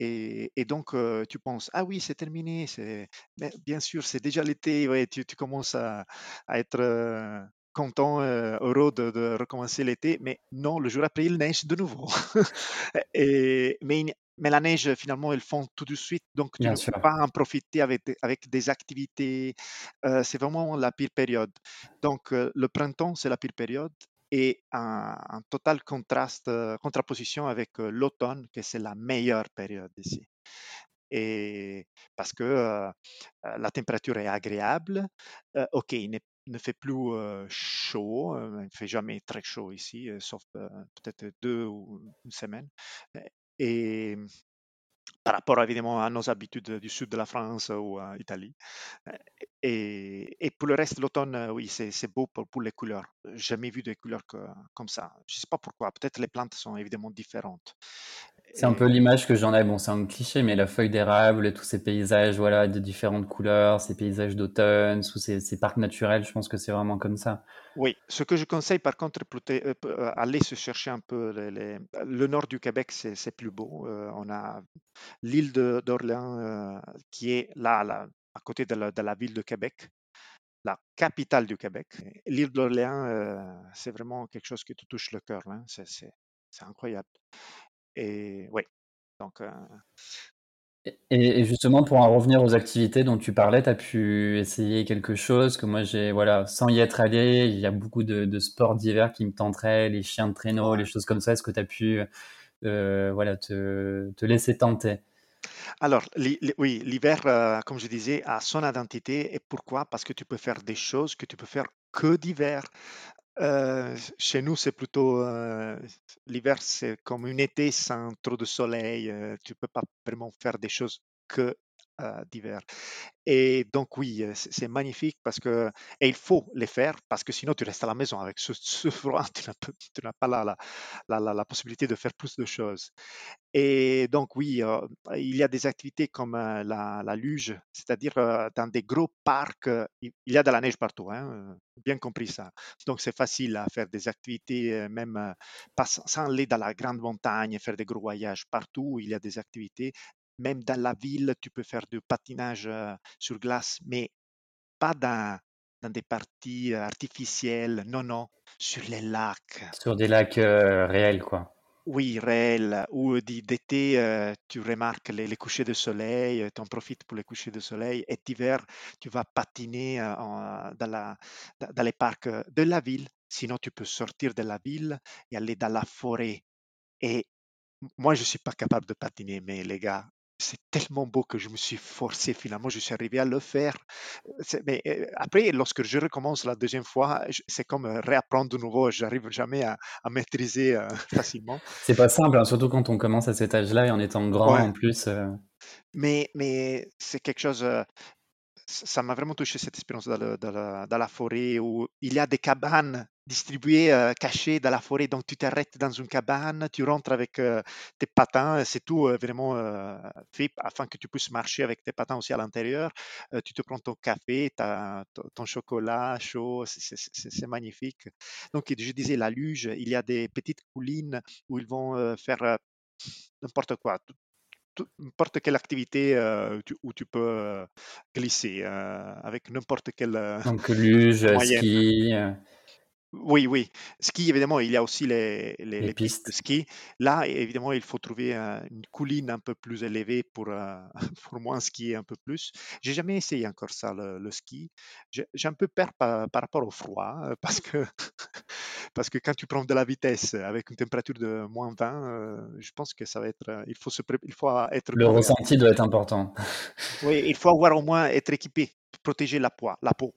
Et, donc, tu penses, ah oui, c'est terminé. C'est... Mais bien sûr, c'est déjà l'été. Ouais, tu, tu commences à, à être content, heureux de, recommencer l'été. Mais non, le jour après, il neige de nouveau. et, mais, mais la neige, finalement, ils font tout de suite. Donc, tu ne peux pas en profiter avec, avec des activités. c'est vraiment la pire période. Donc, le printemps, c'est la pire période et un, total contraste, euh, contraposition avec euh, l'automne, que c'est la meilleure période ici. Et parce que euh, la température est agréable, ok, il ne fait plus chaud, il ne fait jamais très chaud ici, sauf peut-être deux ou une semaine. Et par rapport évidemment à nos habitudes du sud de la France ou à Italie. Et, pour le reste, l'automne, oui, c'est beau pour, les couleurs. Jamais vu des couleurs comme ça. Je ne sais pas pourquoi. Peut-être les plantes sont évidemment différentes. C'est un peu l'image que j'en ai. Bon, c'est un cliché, mais la feuille d'érable, tous ces paysages, voilà, de différentes couleurs, ces paysages d'automne, sous ces, ces, parcs naturels, je pense que c'est vraiment comme ça. Oui, ce que je conseille par contre, euh, euh, aller se chercher un peu les, le nord du Québec, c'est plus beau. Euh, on a l'île d'Orléans qui est là, là, à côté de la, de la, ville de Québec, la capitale du Québec. L'île d'Orléans, c'est vraiment quelque chose qui te touche le cœur. Hein. C'est incroyable. Et oui, donc. Et, justement, pour en revenir aux activités dont tu parlais, tu as pu essayer quelque chose que moi j'ai, voilà, sans y être allé, il y a beaucoup de, sports d'hiver qui me tenteraient, les chiens de traîneau, les choses comme ça. Est-ce que tu as pu, euh, voilà, te, te, laisser tenter? Alors, oui, l'hiver, comme je disais, a son identité. Et pourquoi? Parce que tu peux faire des choses que tu peux faire que d'hiver. Chez nous, c'est plutôt l'hiver, c'est comme une été sans trop de soleil. tu peux pas vraiment faire des choses que d'hiver. Et donc oui, c'est magnifique parce que et il faut les faire parce que sinon tu restes à la maison avec ce, froid, tu n'as pas la, la, la, la, possibilité de faire plus de choses. Et donc oui, il y a des activités comme la, la, luge, c'est-à-dire dans des gros parcs, il y a de la neige partout, hein, bien compris ça. Donc c'est facile à faire des activités, même pas sans aller dans la grande montagne, faire des gros voyages partout. Il y a des activités même dans la ville, tu peux faire du patinage sur glace, mais pas dans, dans des parties artificielles, non, non, sur les lacs. Sur des lacs réels, quoi. Oui, réels, où d'été, tu remarques les, couchers de soleil, tu en profites pour les couchers de soleil, et d'hiver, tu vas patiner dans, la, dans les parcs de la ville. Sinon, tu peux sortir de la ville et aller dans la forêt. Et moi, je ne suis pas capable de patiner, mais les gars, c'est tellement beau que je me suis forcé finalement, je suis arrivé à le faire. Mais après, lorsque je recommence la deuxième fois, c'est comme réapprendre de nouveau. J'arrive jamais à, maîtriser facilement. C'est pas simple, hein, surtout quand on commence à cet âge-là et en étant grand en plus. Mais, mais c'est quelque chose ça m'a vraiment touché cette expérience dans, la, forêt où il y a des cabanes distribuées, euh, cachées dans la forêt. Donc, tu t'arrêtes dans une cabane, tu rentres avec euh, tes patins, c'est tout euh, vraiment fait afin que tu puisses marcher avec tes patins aussi à l'intérieur. tu te prends ton café, ton chocolat chaud, c'est magnifique. Donc, je disais, la luge, il y a des petites collines où ils vont faire n'importe quoi, n'importe quelle activité où tu peux glisser avec n'importe quelle Donc luge, ski. Oui, oui. Ski, évidemment, il y a aussi les, les, pistes. de ski. Là, évidemment, il faut trouver une colline un peu plus élevée pour, pour moins skier un peu plus. J'ai jamais essayé encore ça, le, ski. J'ai un peu peur par, par, rapport au froid, parce que, parce que quand tu prends de la vitesse avec une température de moins 20, je pense que ça va être. Il faut, se il faut être. Le ressenti doit être important. Oui, il faut avoir au moins être équipé protéger la, poids, la peau.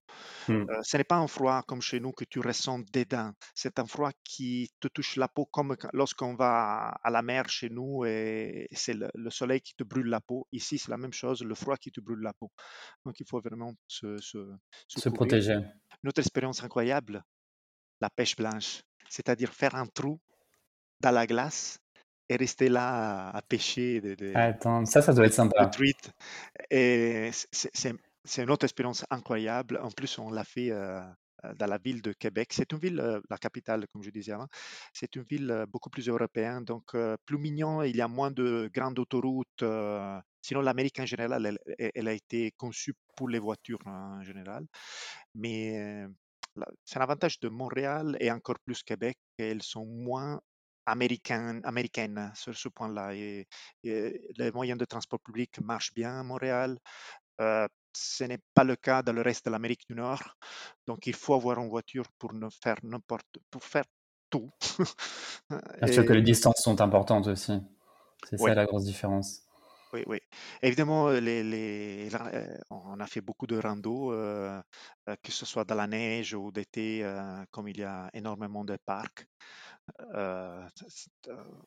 Hmm. Euh, ce n'est pas un froid comme chez nous que tu ressens dedans. C'est un froid qui te touche la peau comme lorsqu'on va à la mer chez nous et c'est le, soleil qui te brûle la peau. Ici, c'est la même chose, le froid qui te brûle la peau. Donc, il faut vraiment se, se, se protéger. Notre expérience incroyable, la pêche blanche, c'est-à-dire faire un trou dans la glace et rester là à, pêcher des, Attends, ça, ça doit être sympa. Et c'est une autre expérience incroyable. En plus, on l'a fait euh, dans la ville de Québec. C'est une ville, euh, la capitale, comme je disais avant, c'est une ville euh, beaucoup plus européenne, donc plus mignon. Il y a moins de grandes autoroutes. sinon, l'Amérique en général, elle, a été conçue pour les voitures en général. Mais c'est un avantage de Montréal et encore plus Québec. Elles sont moins américaine, américaine sur ce point-là. Et, les moyens de transport public marchent bien à Montréal. Euh, ce n'est pas le cas dans le reste de l'Amérique du Nord. Donc, il faut avoir une voiture pour ne faire n'importe, pour faire tout. Bien sûr que les distances sont importantes aussi. C'est ça la grosse différence. Oui, oui. Évidemment, les, les, euh, on a fait beaucoup de rando, euh, que ce soit dans la neige ou d'été, comme il y a énormément de parcs. Euh,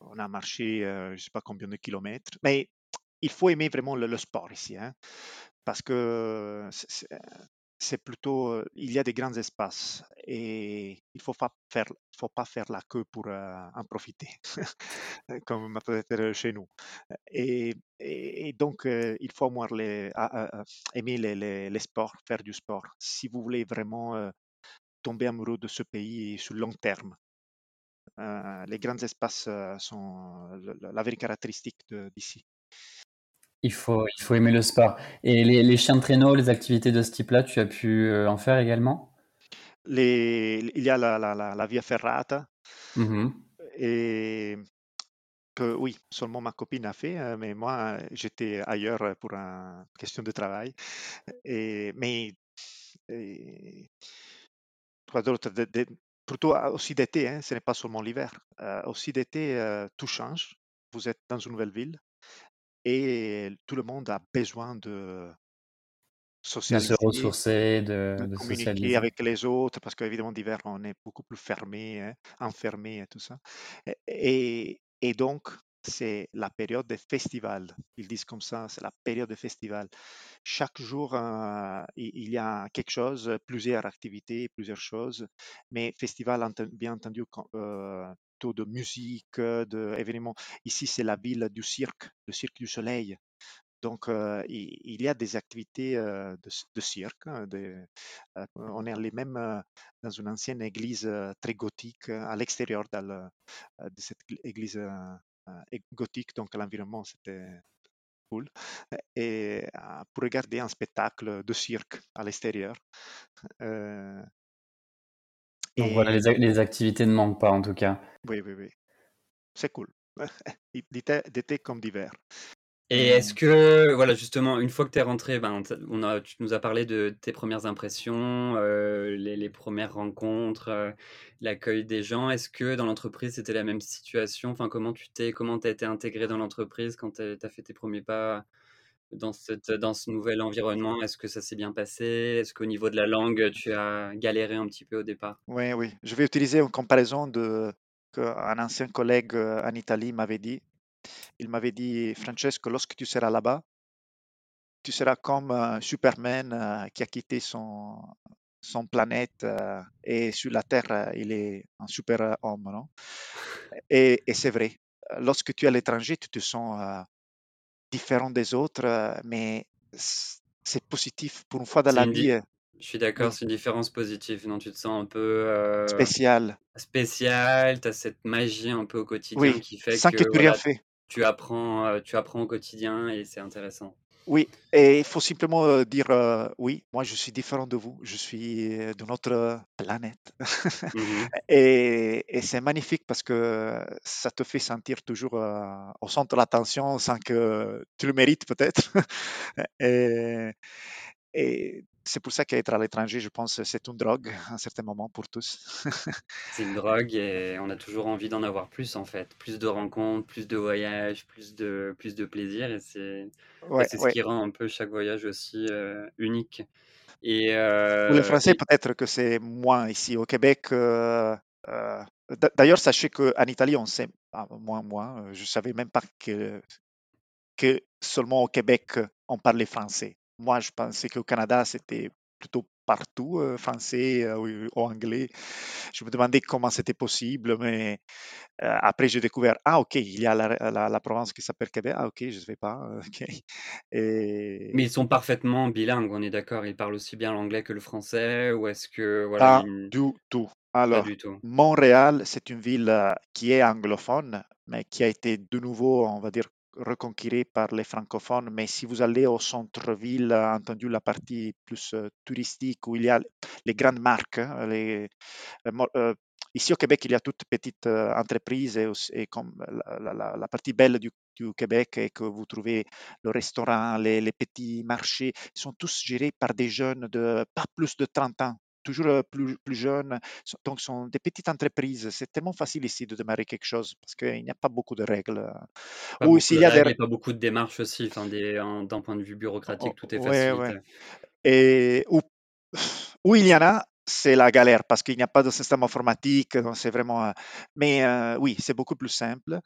on a marché, euh, je ne sais pas combien de kilomètres, mais il faut aimer vraiment le, sport ici, hein, parce que c'est plutôt, il y a des grands espaces et il faut pas faire, faut pas faire la queue pour euh, en profiter, comme peut-être chez nous. Et, donc, il faut les, aimer les, sports, faire du sport, si vous voulez vraiment tomber amoureux de ce pays sur le long terme. Euh, les grands espaces euh, sont la vraie caractéristique d'ici. Il faut, il faut aimer le sport. Et les, chiens de traîneau, les activités de ce type-là, tu as pu euh, en faire également? Les, Il y a la, la, la, Via Ferrata. Mmh et que oui, seulement ma copine a fait, mais moi j'étais ailleurs pour une question de travail. Et, mais quoi d'autre? Plutôt aussi d'été, hein, ce n'est pas seulement l'hiver. Euh, aussi d'été, euh, tout change. Vous êtes dans une nouvelle ville et tout le monde a besoin de socialiser, de se ressourcer, de, de, communiquer avec les autres, parce qu'évidemment d'hiver on est beaucoup plus fermé, hein, enfermé et tout ça. Et, et donc c'est la période des festivals. Ils disent comme ça, c'est la période des festivals. Chaque jour, euh, il y a quelque chose, plusieurs activités, plusieurs choses, mais festival, bien entendu, euh, de musique, d'événements. Ici, c'est la ville du cirque, le cirque du soleil. Donc, euh, il, y a des activités de, cirque. Hein, on est les mêmes dans une ancienne église très gothique à l'extérieur de cette église euh, gothique, donc l'environnement c'était cool. Et euh, pour regarder un spectacle de cirque à l'extérieur. Donc voilà, les, les, activités ne manquent pas en tout cas. Oui, oui, oui. C'est cool. D'été comme d'hiver. Et est-ce que, voilà, justement, une fois que tu es rentré, ben, on a, tu nous as parlé de tes premières impressions, euh, les, premières rencontres, euh, l'accueil des gens. Est-ce que dans l'entreprise, c'était la même situation? Enfin, comment tu t'es, comment as été intégré dans l'entreprise quand tu as fait tes premiers pas? Dans, cette, dans ce nouvel environnement Est-ce que ça s'est bien passé? Est-ce qu'au niveau de la langue, tu as galéré un petit peu au départ? Oui, oui. Je vais utiliser une comparaison de qu'un ancien collègue euh, en Italie m'avait dit il m'avait dit, Francesco, lorsque tu seras là-bas, tu seras comme un Superman euh, qui a quitté son, son planète euh, et sur la Terre, euh, il est un super homme. Non? Et, c'est vrai. Lorsque tu es à l'étranger, tu te sens différent des autres, mais c'est positif. Pour une fois dans la vie, je suis d'accord, c'est une différence positive. Non, tu te sens un peu spécial. Spécial, tu as cette magie un peu au quotidien qui fait sans que, tu fait tu apprends, euh, tu apprends au quotidien et c'est intéressant. Oui, et il faut simplement euh, dire euh, oui, moi je suis différent de vous, je suis de notre planète. Mmh et, c'est magnifique parce que ça te fait sentir toujours au centre de l'attention sans que tu le mérites peut-être. et, et c'est pour ça qu'être à l'étranger, je pense, c'est une drogue à un certain moment pour tous. C'est une drogue et on a toujours envie d'en avoir plus en fait. Plus de rencontres, plus de voyages, plus de, plus de plaisir et c'est Ouais, ce qui rend un peu chaque voyage aussi euh, unique. Et, Pour les euh, Français, et- peut-être que c'est moins ici. Au Québec, euh, d'ailleurs, sachez qu'en Italie, on sait, ah, moins, moi, euh, je savais même pas que, que seulement au Québec, on parlait français. Moi, je pensais qu'au Canada, c'était plutôt partout euh, français euh, ou, ou anglais. Je me demandais comment c'était possible, mais euh, après, j'ai découvert, ah, ok, il y a la, la, la province qui s'appelle Québec. Ah, ok, je ne savais pas. ok. Et mais ils sont parfaitement bilingues, on est d'accord. Ils parlent aussi bien l'anglais que le français ou est-ce que voilà, Pas du tout. Alors, du tout? Montréal, c'est une ville qui est anglophone, mais qui a été de nouveau, on va dire, reconquérée par les francophones. Mais si vous allez au centre-ville, entendu la partie plus euh, touristique où il y a les grandes marques, hein, euh, euh, ici au Québec, il y a toutes petites entreprises et, comme la, partie belle du, du Québec est que vous trouvez le restaurant, les, les petits marchés, ils sont tous gérés par des jeunes de pas plus de 30 ans toujours plus, plus jeunes. So- Donc, ce sont des petites entreprises. C'est tellement facile ici de démarrer quelque chose parce qu'il n'y a pas beaucoup de règles. Pas Ou s'il y a règles pas beaucoup de démarches aussi. Enfin, d'un point de vue bureaucratique, oh, tout est ouais, ouais. facilité. Et où, où il y en a, c'est la galère parce qu'il n'y a pas de système informatique. C'est vraiment... euh, Mais euh, oui, c'est beaucoup plus simple.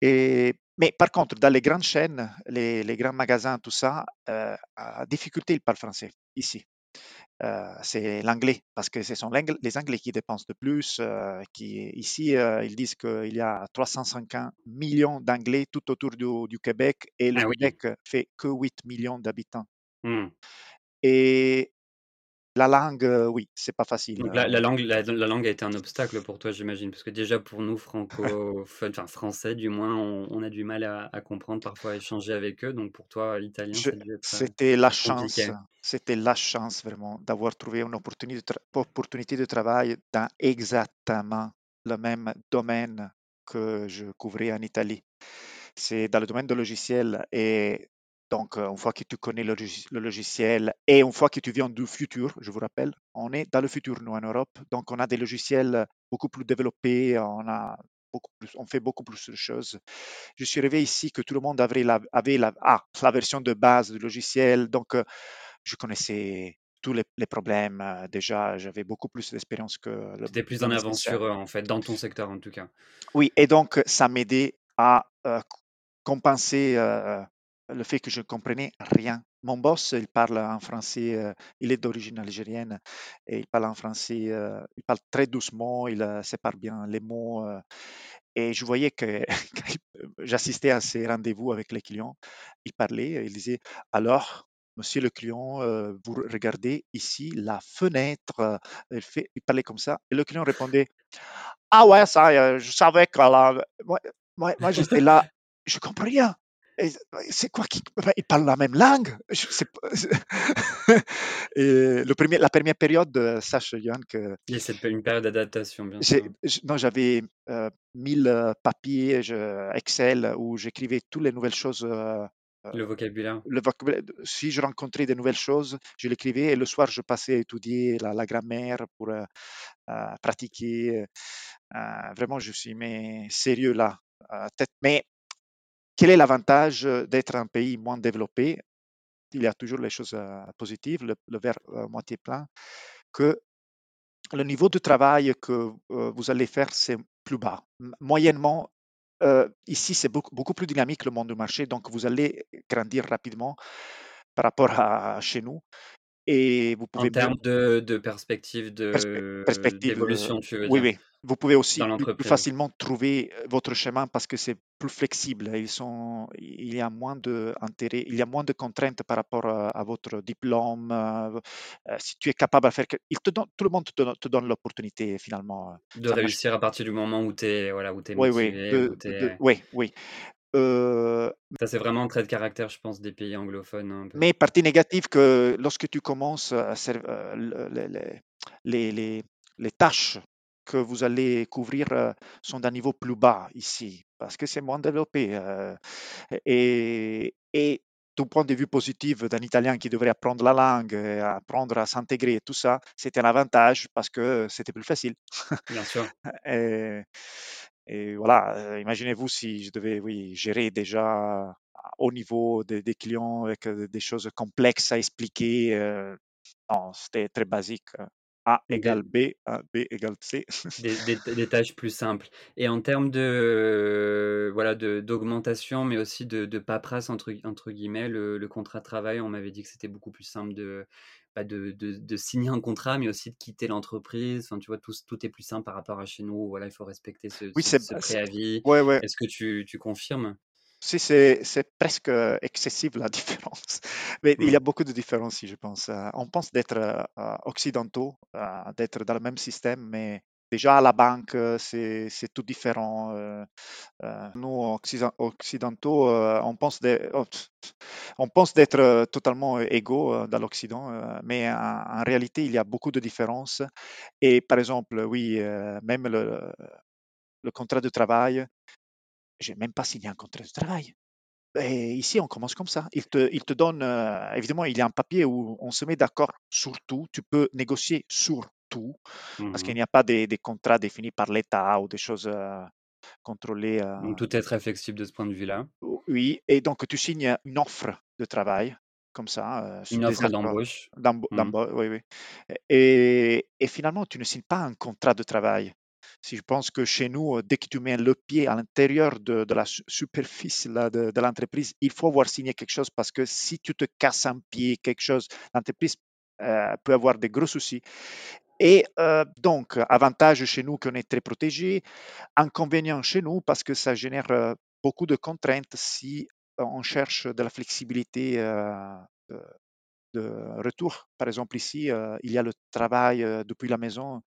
Et, mais par contre, dans les grandes chaînes, les, les grands magasins, tout ça, euh, à difficulté, ils parlent français ici. Euh, c'est l'anglais, parce que ce sont les Anglais qui dépensent de plus. euh, qui, ici, euh, ils disent qu'il y a 350 millions d'Anglais tout autour du, du Québec et le Ah oui. Québec fait que 8 millions d'habitants. Hmm. Et la langue, euh, oui, c'est pas facile. Donc la, la euh, langue, la, la langue a été un obstacle pour toi, j'imagine, parce que déjà pour nous francophones, enfin français du moins, on, on a du mal à, à comprendre, parfois à échanger avec eux. Donc pour toi, l'italien, euh, C'était la chance, c'était la chance vraiment d'avoir trouvé une opportunité de, tra- opportunité de travail dans exactement le même domaine que je couvrais en Italie. C'est dans le domaine de logiciel et donc euh, une fois que tu connais le, logiciel et une fois que tu viens du futur, je vous rappelle, on est dans le futur nous en Europe, donc on a des logiciels beaucoup plus développés, on a beaucoup plus, on fait beaucoup plus de choses. Je suis arrivé ici que tout le monde avait la, avait la, ah, la version de base du logiciel, donc euh, je connaissais tous les, les problèmes euh, déjà, j'avais beaucoup plus d'expérience que le, Tu étais plus en avance sur eux, en fait, dans ton secteur en tout cas. Oui, et donc ça m'aidait à euh, compenser euh, le fait que je ne comprenais rien. Mon boss, il parle en français, euh, il est d'origine algérienne et il parle en français, euh, il parle très doucement, il euh, sépare bien les mots. et je voyais que j'assistais à ces rendez-vous avec les clients, il parlait, il disait, alors, monsieur le client, vous regardez ici la fenêtre. Il, parlait comme ça. Et le client répondait, ah ouais, ça, je savais que là, moi, moi, moi, j'étais là, je comprends rien. Et C'est quoi qui. enfin, Ils parlent la même langue? Je sais pas. Et le premier, la première période, euh, sache, Yann, que c'est une période d'adaptation, bien sûr. non, j'avais euh, mille euh, papiers je- Excel où j'écrivais toutes les nouvelles choses. euh, Le vocabulaire. le vocabulaire- si je rencontrais de nouvelles choses, je l'écrivais et le soir, je passais à étudier la, la grammaire pour euh, euh, pratiquer. Euh, vraiment, je suis mais sérieux là. euh, tête- Mais quel est l'avantage euh, d'être un pays moins développé? Il y a toujours les choses euh, positives, le, verre euh, moitié plein, que le niveau de travail que vous allez faire, c'est plus bas. Moyennement, ici, c'est beaucoup, beaucoup plus dynamique le monde du marché, donc vous allez grandir rapidement par rapport à chez nous et vous En pouvez mieux termes de, de perspective perspe- de perspective. euh, d'évolution, tu veux oui, dire, oui. Vous pouvez aussi plus, facilement trouver euh, votre chemin parce que c'est plus flexible. Ils sont, il y a moins de intérêt, il y a moins de contraintes par rapport à, à votre diplôme. euh, si tu es capable de faire, il te donne, tout le monde te donne, te donne l'opportunité finalement. De Ça marche. réussir à partir du moment où tu es, voilà, où t'es Oui, oui, motivé, de, où de- t'es... oui, oui. Euh, Ça, c'est vraiment un trait de caractère, je pense, des pays anglophones mais partie négative que lorsque tu commences à euh, le- le- le- les, les, les tâches que vous allez couvrir euh, sont d'un niveau plus bas ici parce que c'est moins développé. euh, et, et ton point de vue positif d'un Italien qui devrait apprendre la langue, et apprendre à s'intégrer et tout ça, c'était un avantage parce que c'était plus facile. Bien sûr. et, et voilà, euh, imaginez-vous si je devais gérer déjà au niveau des, des clients avec euh, des choses complexes à expliquer. euh, non, c'était très basique. A Des, égale B, A, B égale C. des, des- des tâches plus simples. Et en termes de, voilà, de, d'augmentation, mais aussi de, de paperasse, entre, entre guillemets, le, le contrat de travail, on m'avait dit que c'était beaucoup plus simple de, bah, de, de, de signer un contrat, mais aussi de quitter l'entreprise. Enfin, tu vois, tout, tout est plus simple par rapport à chez nous. Voilà, il faut respecter ce, Oui, ce, c'est, ce préavis. ouais, ouais. Est-ce que tu, tu confirmes? Si c'est presque euh, excessif la différence, mais il y a beaucoup de différences, je pense. Euh, On pense d'être euh, occidentaux, d'être dans le même système, mais déjà à la banque, c'est tout différent. Nous, occiden- occidentaux, on pense de- oh, on pense d'être totalement égaux dans l'Occident, mais en, réalité, il y a beaucoup de différences. Et par exemple, oui, même le, le contrat de travail, j'ai même pas signé un contrat de travail. Et ici, on commence comme ça. Il te, il te donne, euh, évidemment, il y a un papier où on se met d'accord sur tout. Tu peux négocier sur tout, parce qu'il Mhm. n'y a pas des, des contrats définis par l'État ou des choses euh, contrôlées. euh, Donc, tout est très flexible de ce point de vue-là. oui, et donc tu signes une offre de travail, comme ça, Une offre d'embauche. d'embo- oui, oui. Et, et finalement, tu ne signes pas un contrat de travail. Si je pense que chez nous, euh, dès que tu mets le pied à l'intérieur de, la su- superficie de, l'entreprise, il faut avoir signé quelque chose parce que si tu te casses un pied, quelque chose, l'entreprise euh, peut avoir des gros soucis. Et euh, donc, avantage chez nous qu'on est très protégé, inconvénient chez nous parce que ça génère beaucoup de contraintes si on cherche de la flexibilité de, retour. Par exemple, ici, il y a le travail depuis la maison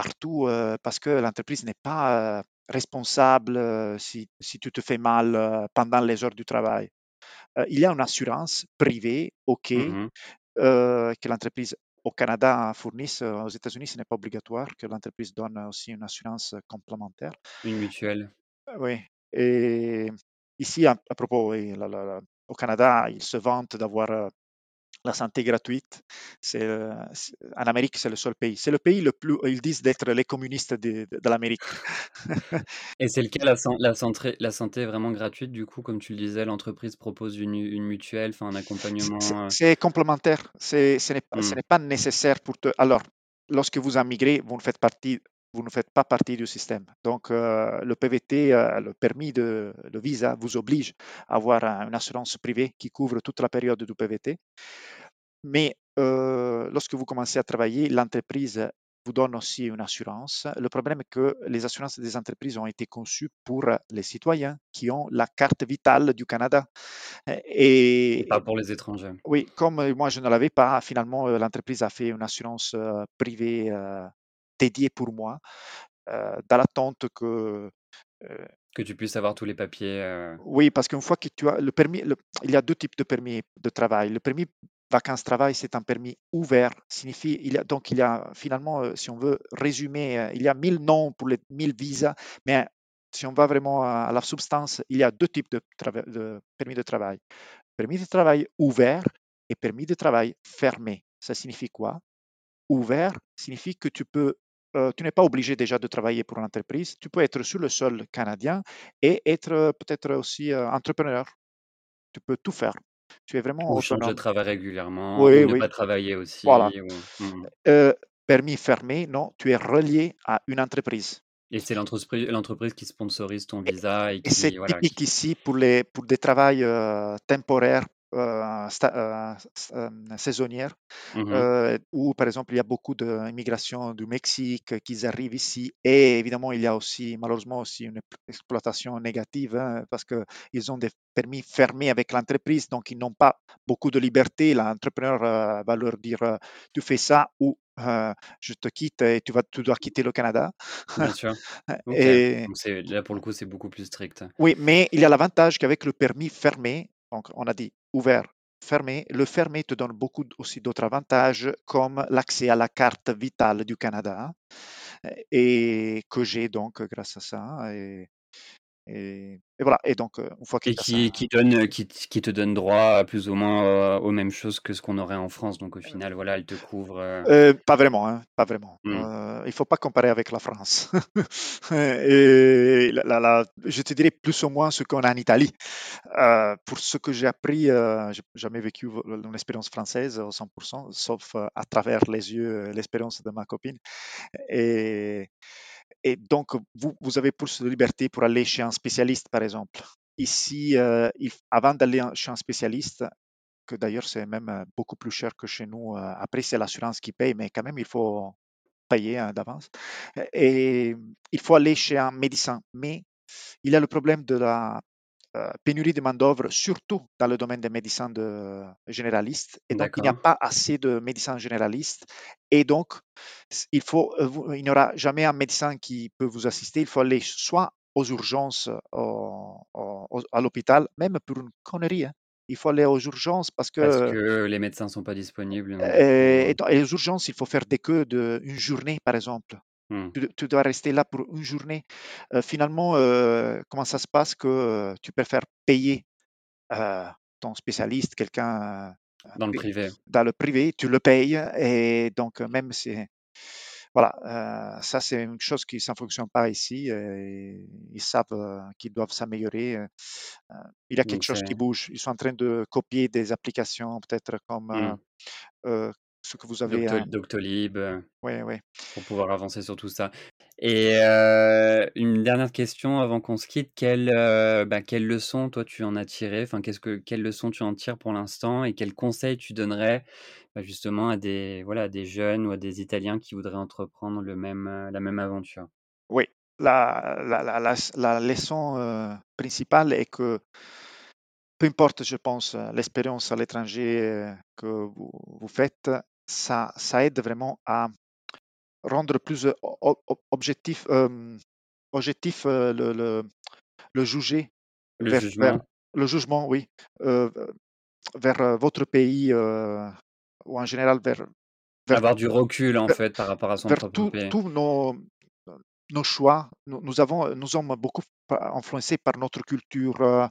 partout euh, parce que l'entreprise n'est pas euh, responsable euh, si, si tu te fais mal pendant les heures du travail. Il y a une assurance privée, OK, euh, que l'entreprise au Canada fournisse. Euh, Aux États-Unis, ce n'est pas obligatoire que l'entreprise donne aussi une assurance complémentaire. Une mutuelle. Oui. Et ici, à, à propos, oui, la- la- la- au Canada, ils se vantent d'avoir la santé gratuite. C'est, euh, c'est- en Amérique, c'est le seul pays. C'est le pays le plus, ils disent d'être les communistes de, de- de l'Amérique. Et c'est le cas, la, la, santé, la santé est vraiment gratuite, du coup, comme tu le disais, l'entreprise propose une, une mutuelle, enfin un accompagnement. euh, C'est complémentaire. C'est- Ce n'est pas, ce hmm. n'est pas nécessaire pour te. Alors, lorsque vous immigrez, vous ne faites partie. Vous ne faites pas partie du système. Donc, euh, le PVT, euh, le permis de le visa, vous oblige à avoir un- une assurance privée qui couvre toute la période du PVT. Mais euh, lorsque vous commencez à travailler, l'entreprise vous donne aussi une assurance. Le problème est que les assurances des entreprises ont été conçues pour les citoyens qui ont la carte vitale du Canada. Et Et, pas pour les étrangers. oui, comme moi je ne l'avais pas, finalement l'entreprise a fait une assurance privée dédiée pour moi, dans l'attente que Que tu puisses avoir tous les papiers. euh, oui, parce qu'une fois que tu as le permis, le- il y a deux types de permis de travail. Le permis vacances-travail, c'est un permis ouvert, signifie il y a, donc il y a finalement, euh, si on veut résumer, euh, il y a 1000 noms pour les 1000 visas, mais si on va vraiment à, à la substance, il y a deux types de permis de travail. Permis de travail ouvert et permis de travail fermé. Ça signifie quoi? Ouvert signifie que tu peux, euh, tu n'es pas obligé déjà de travailler pour une entreprise. Tu peux être sur le sol canadien et être euh, peut-être aussi euh, entrepreneur. Tu peux tout faire. Tu es vraiment Ou changer de travail régulièrement, ou Oui, ne oui, pas travailler voilà. aussi. ou- Hmm. Euh, permis fermé, non, tu es relié à une entreprise. Et c'est l'entreprise qui sponsorise ton Et, visa et et c'est qui, voilà, typique qui... ici pour, les, pour des travails temporaires, sta- euh, euh, saisonnières. Euh, où, par exemple, il y a beaucoup d'immigration du Mexique qui arrivent ici. Et évidemment, il y a aussi, malheureusement, aussi une exploitation négative hein, parce qu'ils ont des permis fermés avec l'entreprise, donc ils n'ont pas beaucoup de liberté. L'entrepreneur euh, va leur dire euh, tu fais ça ou euh, je te quitte et tu, vas, tu dois quitter le Canada. Bien sûr. Et, Donc là pour le coup c'est beaucoup plus strict. oui, mais il y a l'avantage qu'avec le permis fermé, donc on a dit ouvert, fermé, le fermé te donne beaucoup aussi d'autres avantages comme l'accès à la carte vitale du Canada euh, et que j'ai donc grâce à ça. Et, voilà. Et donc, une fois et qui, qui, donne, qui, qui, te donne droit plus ou moins aux mêmes choses que ce qu'on aurait en France. Donc au final, voilà, elle te couvre. pas vraiment, hein, pas vraiment. Mmh. il faut pas comparer avec la France. et je te dirais plus ou moins ce qu'on a en Italie. pour ce que j'ai appris, j'ai jamais vécu une expérience française au 100%, sauf à travers les yeux, l'expérience de ma copine. Et et donc, vous, avez plus de liberté pour aller chez un spécialiste, par exemple. Ici, euh, avant d'aller chez un spécialiste, que d'ailleurs c'est même euh, beaucoup plus cher que chez nous, euh, après c'est l'assurance qui paye, mais quand même il faut payer hein, d'avance. Et il faut aller chez un médecin. Mais il y a le problème de la pénurie de main-d'œuvre, surtout dans le domaine des médecins de, généralistes. Et donc, il n'y a pas assez de médecins généralistes. Et donc, il faut, euh, il n'y aura jamais un médecin qui peut vous assister. Il faut aller soit aux urgences à l'hôpital, même pour une connerie. Hein. Il faut aller aux urgences parce que, parce que les médecins ne sont pas disponibles. Et, et, les urgences, il faut faire des queues d'une journée, par exemple. Mmh. Tu, dois rester là pour une journée. finalement, comment ça se passe que tu préfères payer ton spécialiste, quelqu'un dans le privé. Dans le privé, tu le payes et donc même si voilà, ça c'est une chose qui ne fonctionne pas ici. ils savent qu'ils doivent s'améliorer. il y a quelque chose qui bouge. Ils sont en train de copier des applications, peut-être comme mmh ce que vous avez. Doctolib. Oui, oui. Pour pouvoir avancer sur tout ça. Et euh, une dernière question avant qu'on se quitte. Quelle, euh, bah, quelle leçon, toi, tu en as tiré? Enfin, qu'est-ce que, Quelle leçon tu en tires pour l'instant et quels conseils tu donnerais bah, justement à des, voilà, des jeunes ou à des Italiens qui voudraient entreprendre le même, euh, la même aventure? Oui, la, la, la, la leçon principale est que peu importe, je pense, l'expérience à l'étranger que vous, vous faites, ça, ça aide vraiment à rendre plus objectif, objectif le, le, le, juger. Le jugement. le jugement, oui. vers votre pays ou en général vers, Avoir du recul en fait par rapport à son propre pays. Tous nos, nos choix, nous, nous, avons, nous sommes beaucoup influencés par notre culture,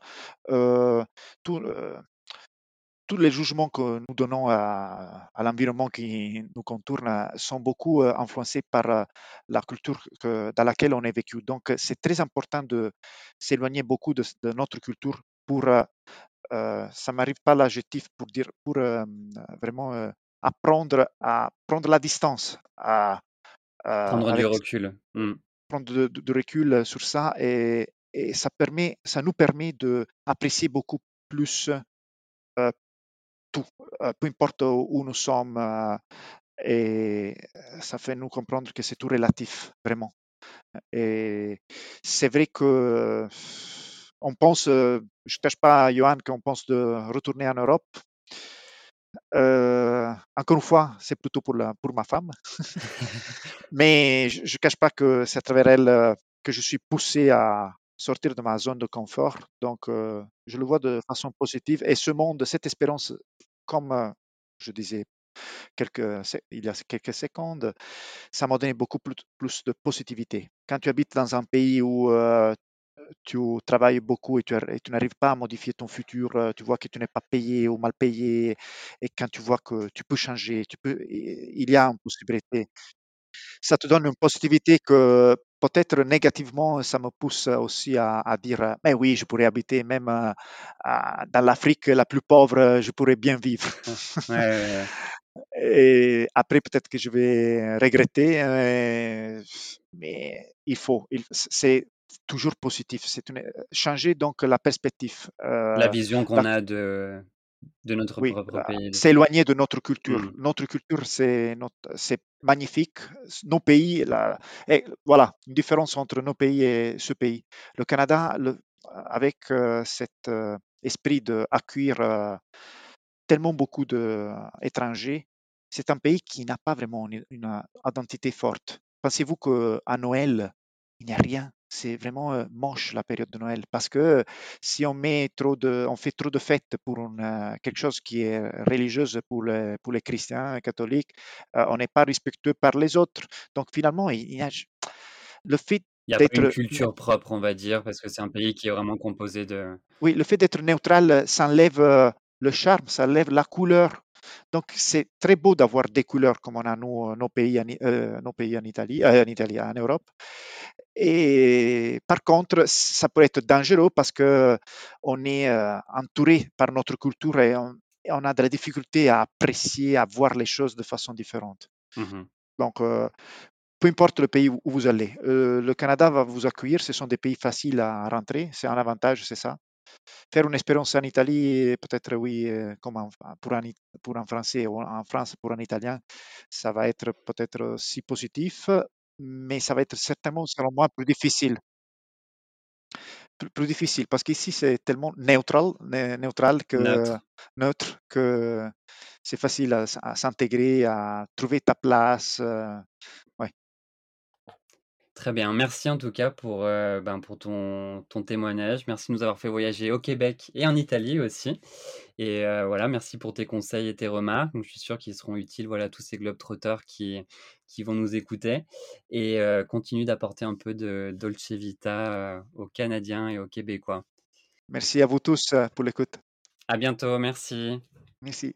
tout, tous les jugements que nous donnons à, l'environnement qui nous contourne sont beaucoup euh, influencés par euh, la culture dans laquelle on est vécu. Donc, c'est très important de s'éloigner beaucoup de, notre culture pour, euh, ça m'arrive pas l'adjectif pour dire, pour vraiment apprendre à prendre la distance, à prendre du recul, mmh. prendre du recul sur ça et, et, ça permet, ça nous permet de apprécier beaucoup plus peu importe où nous sommes, et ça fait nous comprendre que c'est tout relatif, vraiment. Et c'est vrai que on pense, je ne cache pas, Johan, qu'on pense de retourner en Europe. encore une fois, c'est plutôt pour, la, pour ma femme. Mais je ne cache pas que c'est à travers elle que je suis poussé à sortir de ma zone de confort. Donc, je le vois de façon positive. Et ce monde, cette espérance comme je disais quelques, il y a quelques secondes, ça m'a donné beaucoup plus, de positivité. Quand tu habites dans un pays où tu travailles beaucoup et tu, tu n'arrives pas à modifier ton futur, tu vois que tu n'es pas payé ou mal payé, et quand tu vois que tu peux changer, tu peux, il y a une possibilité. Ça te donne une positivité que peut-être négativement, ça me pousse aussi à, dire, mais oui, je pourrais habiter même dans l'Afrique la plus pauvre, je pourrais bien vivre. Et après, peut-être que je vais regretter, euh, mais il faut, c'est toujours positif. C'est changer donc la perspective. la euh, vision qu'on a de, de notre propre pays. S'éloigner de notre culture. Mmh. Notre culture, c'est magnifique. Nos pays, la, et voilà, une différence entre nos pays et ce pays. Le Canada, le, avec euh, cet euh, esprit d'accueillir euh, tellement beaucoup d'étrangers, c'est un pays qui n'a pas vraiment une, une identité forte. Pensez-vous qu'à Noël, il n'y a rien? C'est vraiment moche la période de Noël parce que si on met trop de, on fait trop de fêtes pour une, quelque chose qui est religieuse pour, les, pour les chrétiens catholiques, on n'est pas respectueux par les autres. Donc finalement, il, y a, le fait Il y a pas une culture propre, on va dire, parce que c'est un pays qui est vraiment composé de... Oui, le fait d'être neutral, ça enlève le charme, ça enlève la couleur. Donc, c'est très beau d'avoir des couleurs comme on a nous, nos, pays, nos pays en Italie, en Italie, en Europe. Et par contre, ça peut être dangereux parce que on est entouré par notre culture et on, on, a de la difficulté à apprécier, à voir les choses de façon différente. Mmh Donc, peu importe le pays où vous allez, le Canada va vous accueillir. Ce sont des pays faciles à rentrer. C'est un avantage, c'est ça. Faire une expérience en Italie, peut-être oui, comme pour, un, pour un Français ou en France pour un Italien, ça va être peut-être si positif, mais ça va être certainement, selon moi, plus difficile. Plus, difficile parce qu'ici c'est tellement neutral, neutral que neutre, que c'est facile à, s'intégrer, à trouver ta place. Très bien, merci en tout cas pour, euh, ben, pour ton, ton témoignage. Merci de nous avoir fait voyager au Québec et en Italie aussi. Et euh, voilà, merci pour tes conseils et tes remarques. je suis sûr qu'ils seront utiles voilà, à tous ces globetrotters qui, qui vont nous écouter. Et euh, continue d'apporter un peu de Dolce Vita aux Canadiens et aux Québécois. Merci à vous tous pour l'écoute. À bientôt, merci. Merci.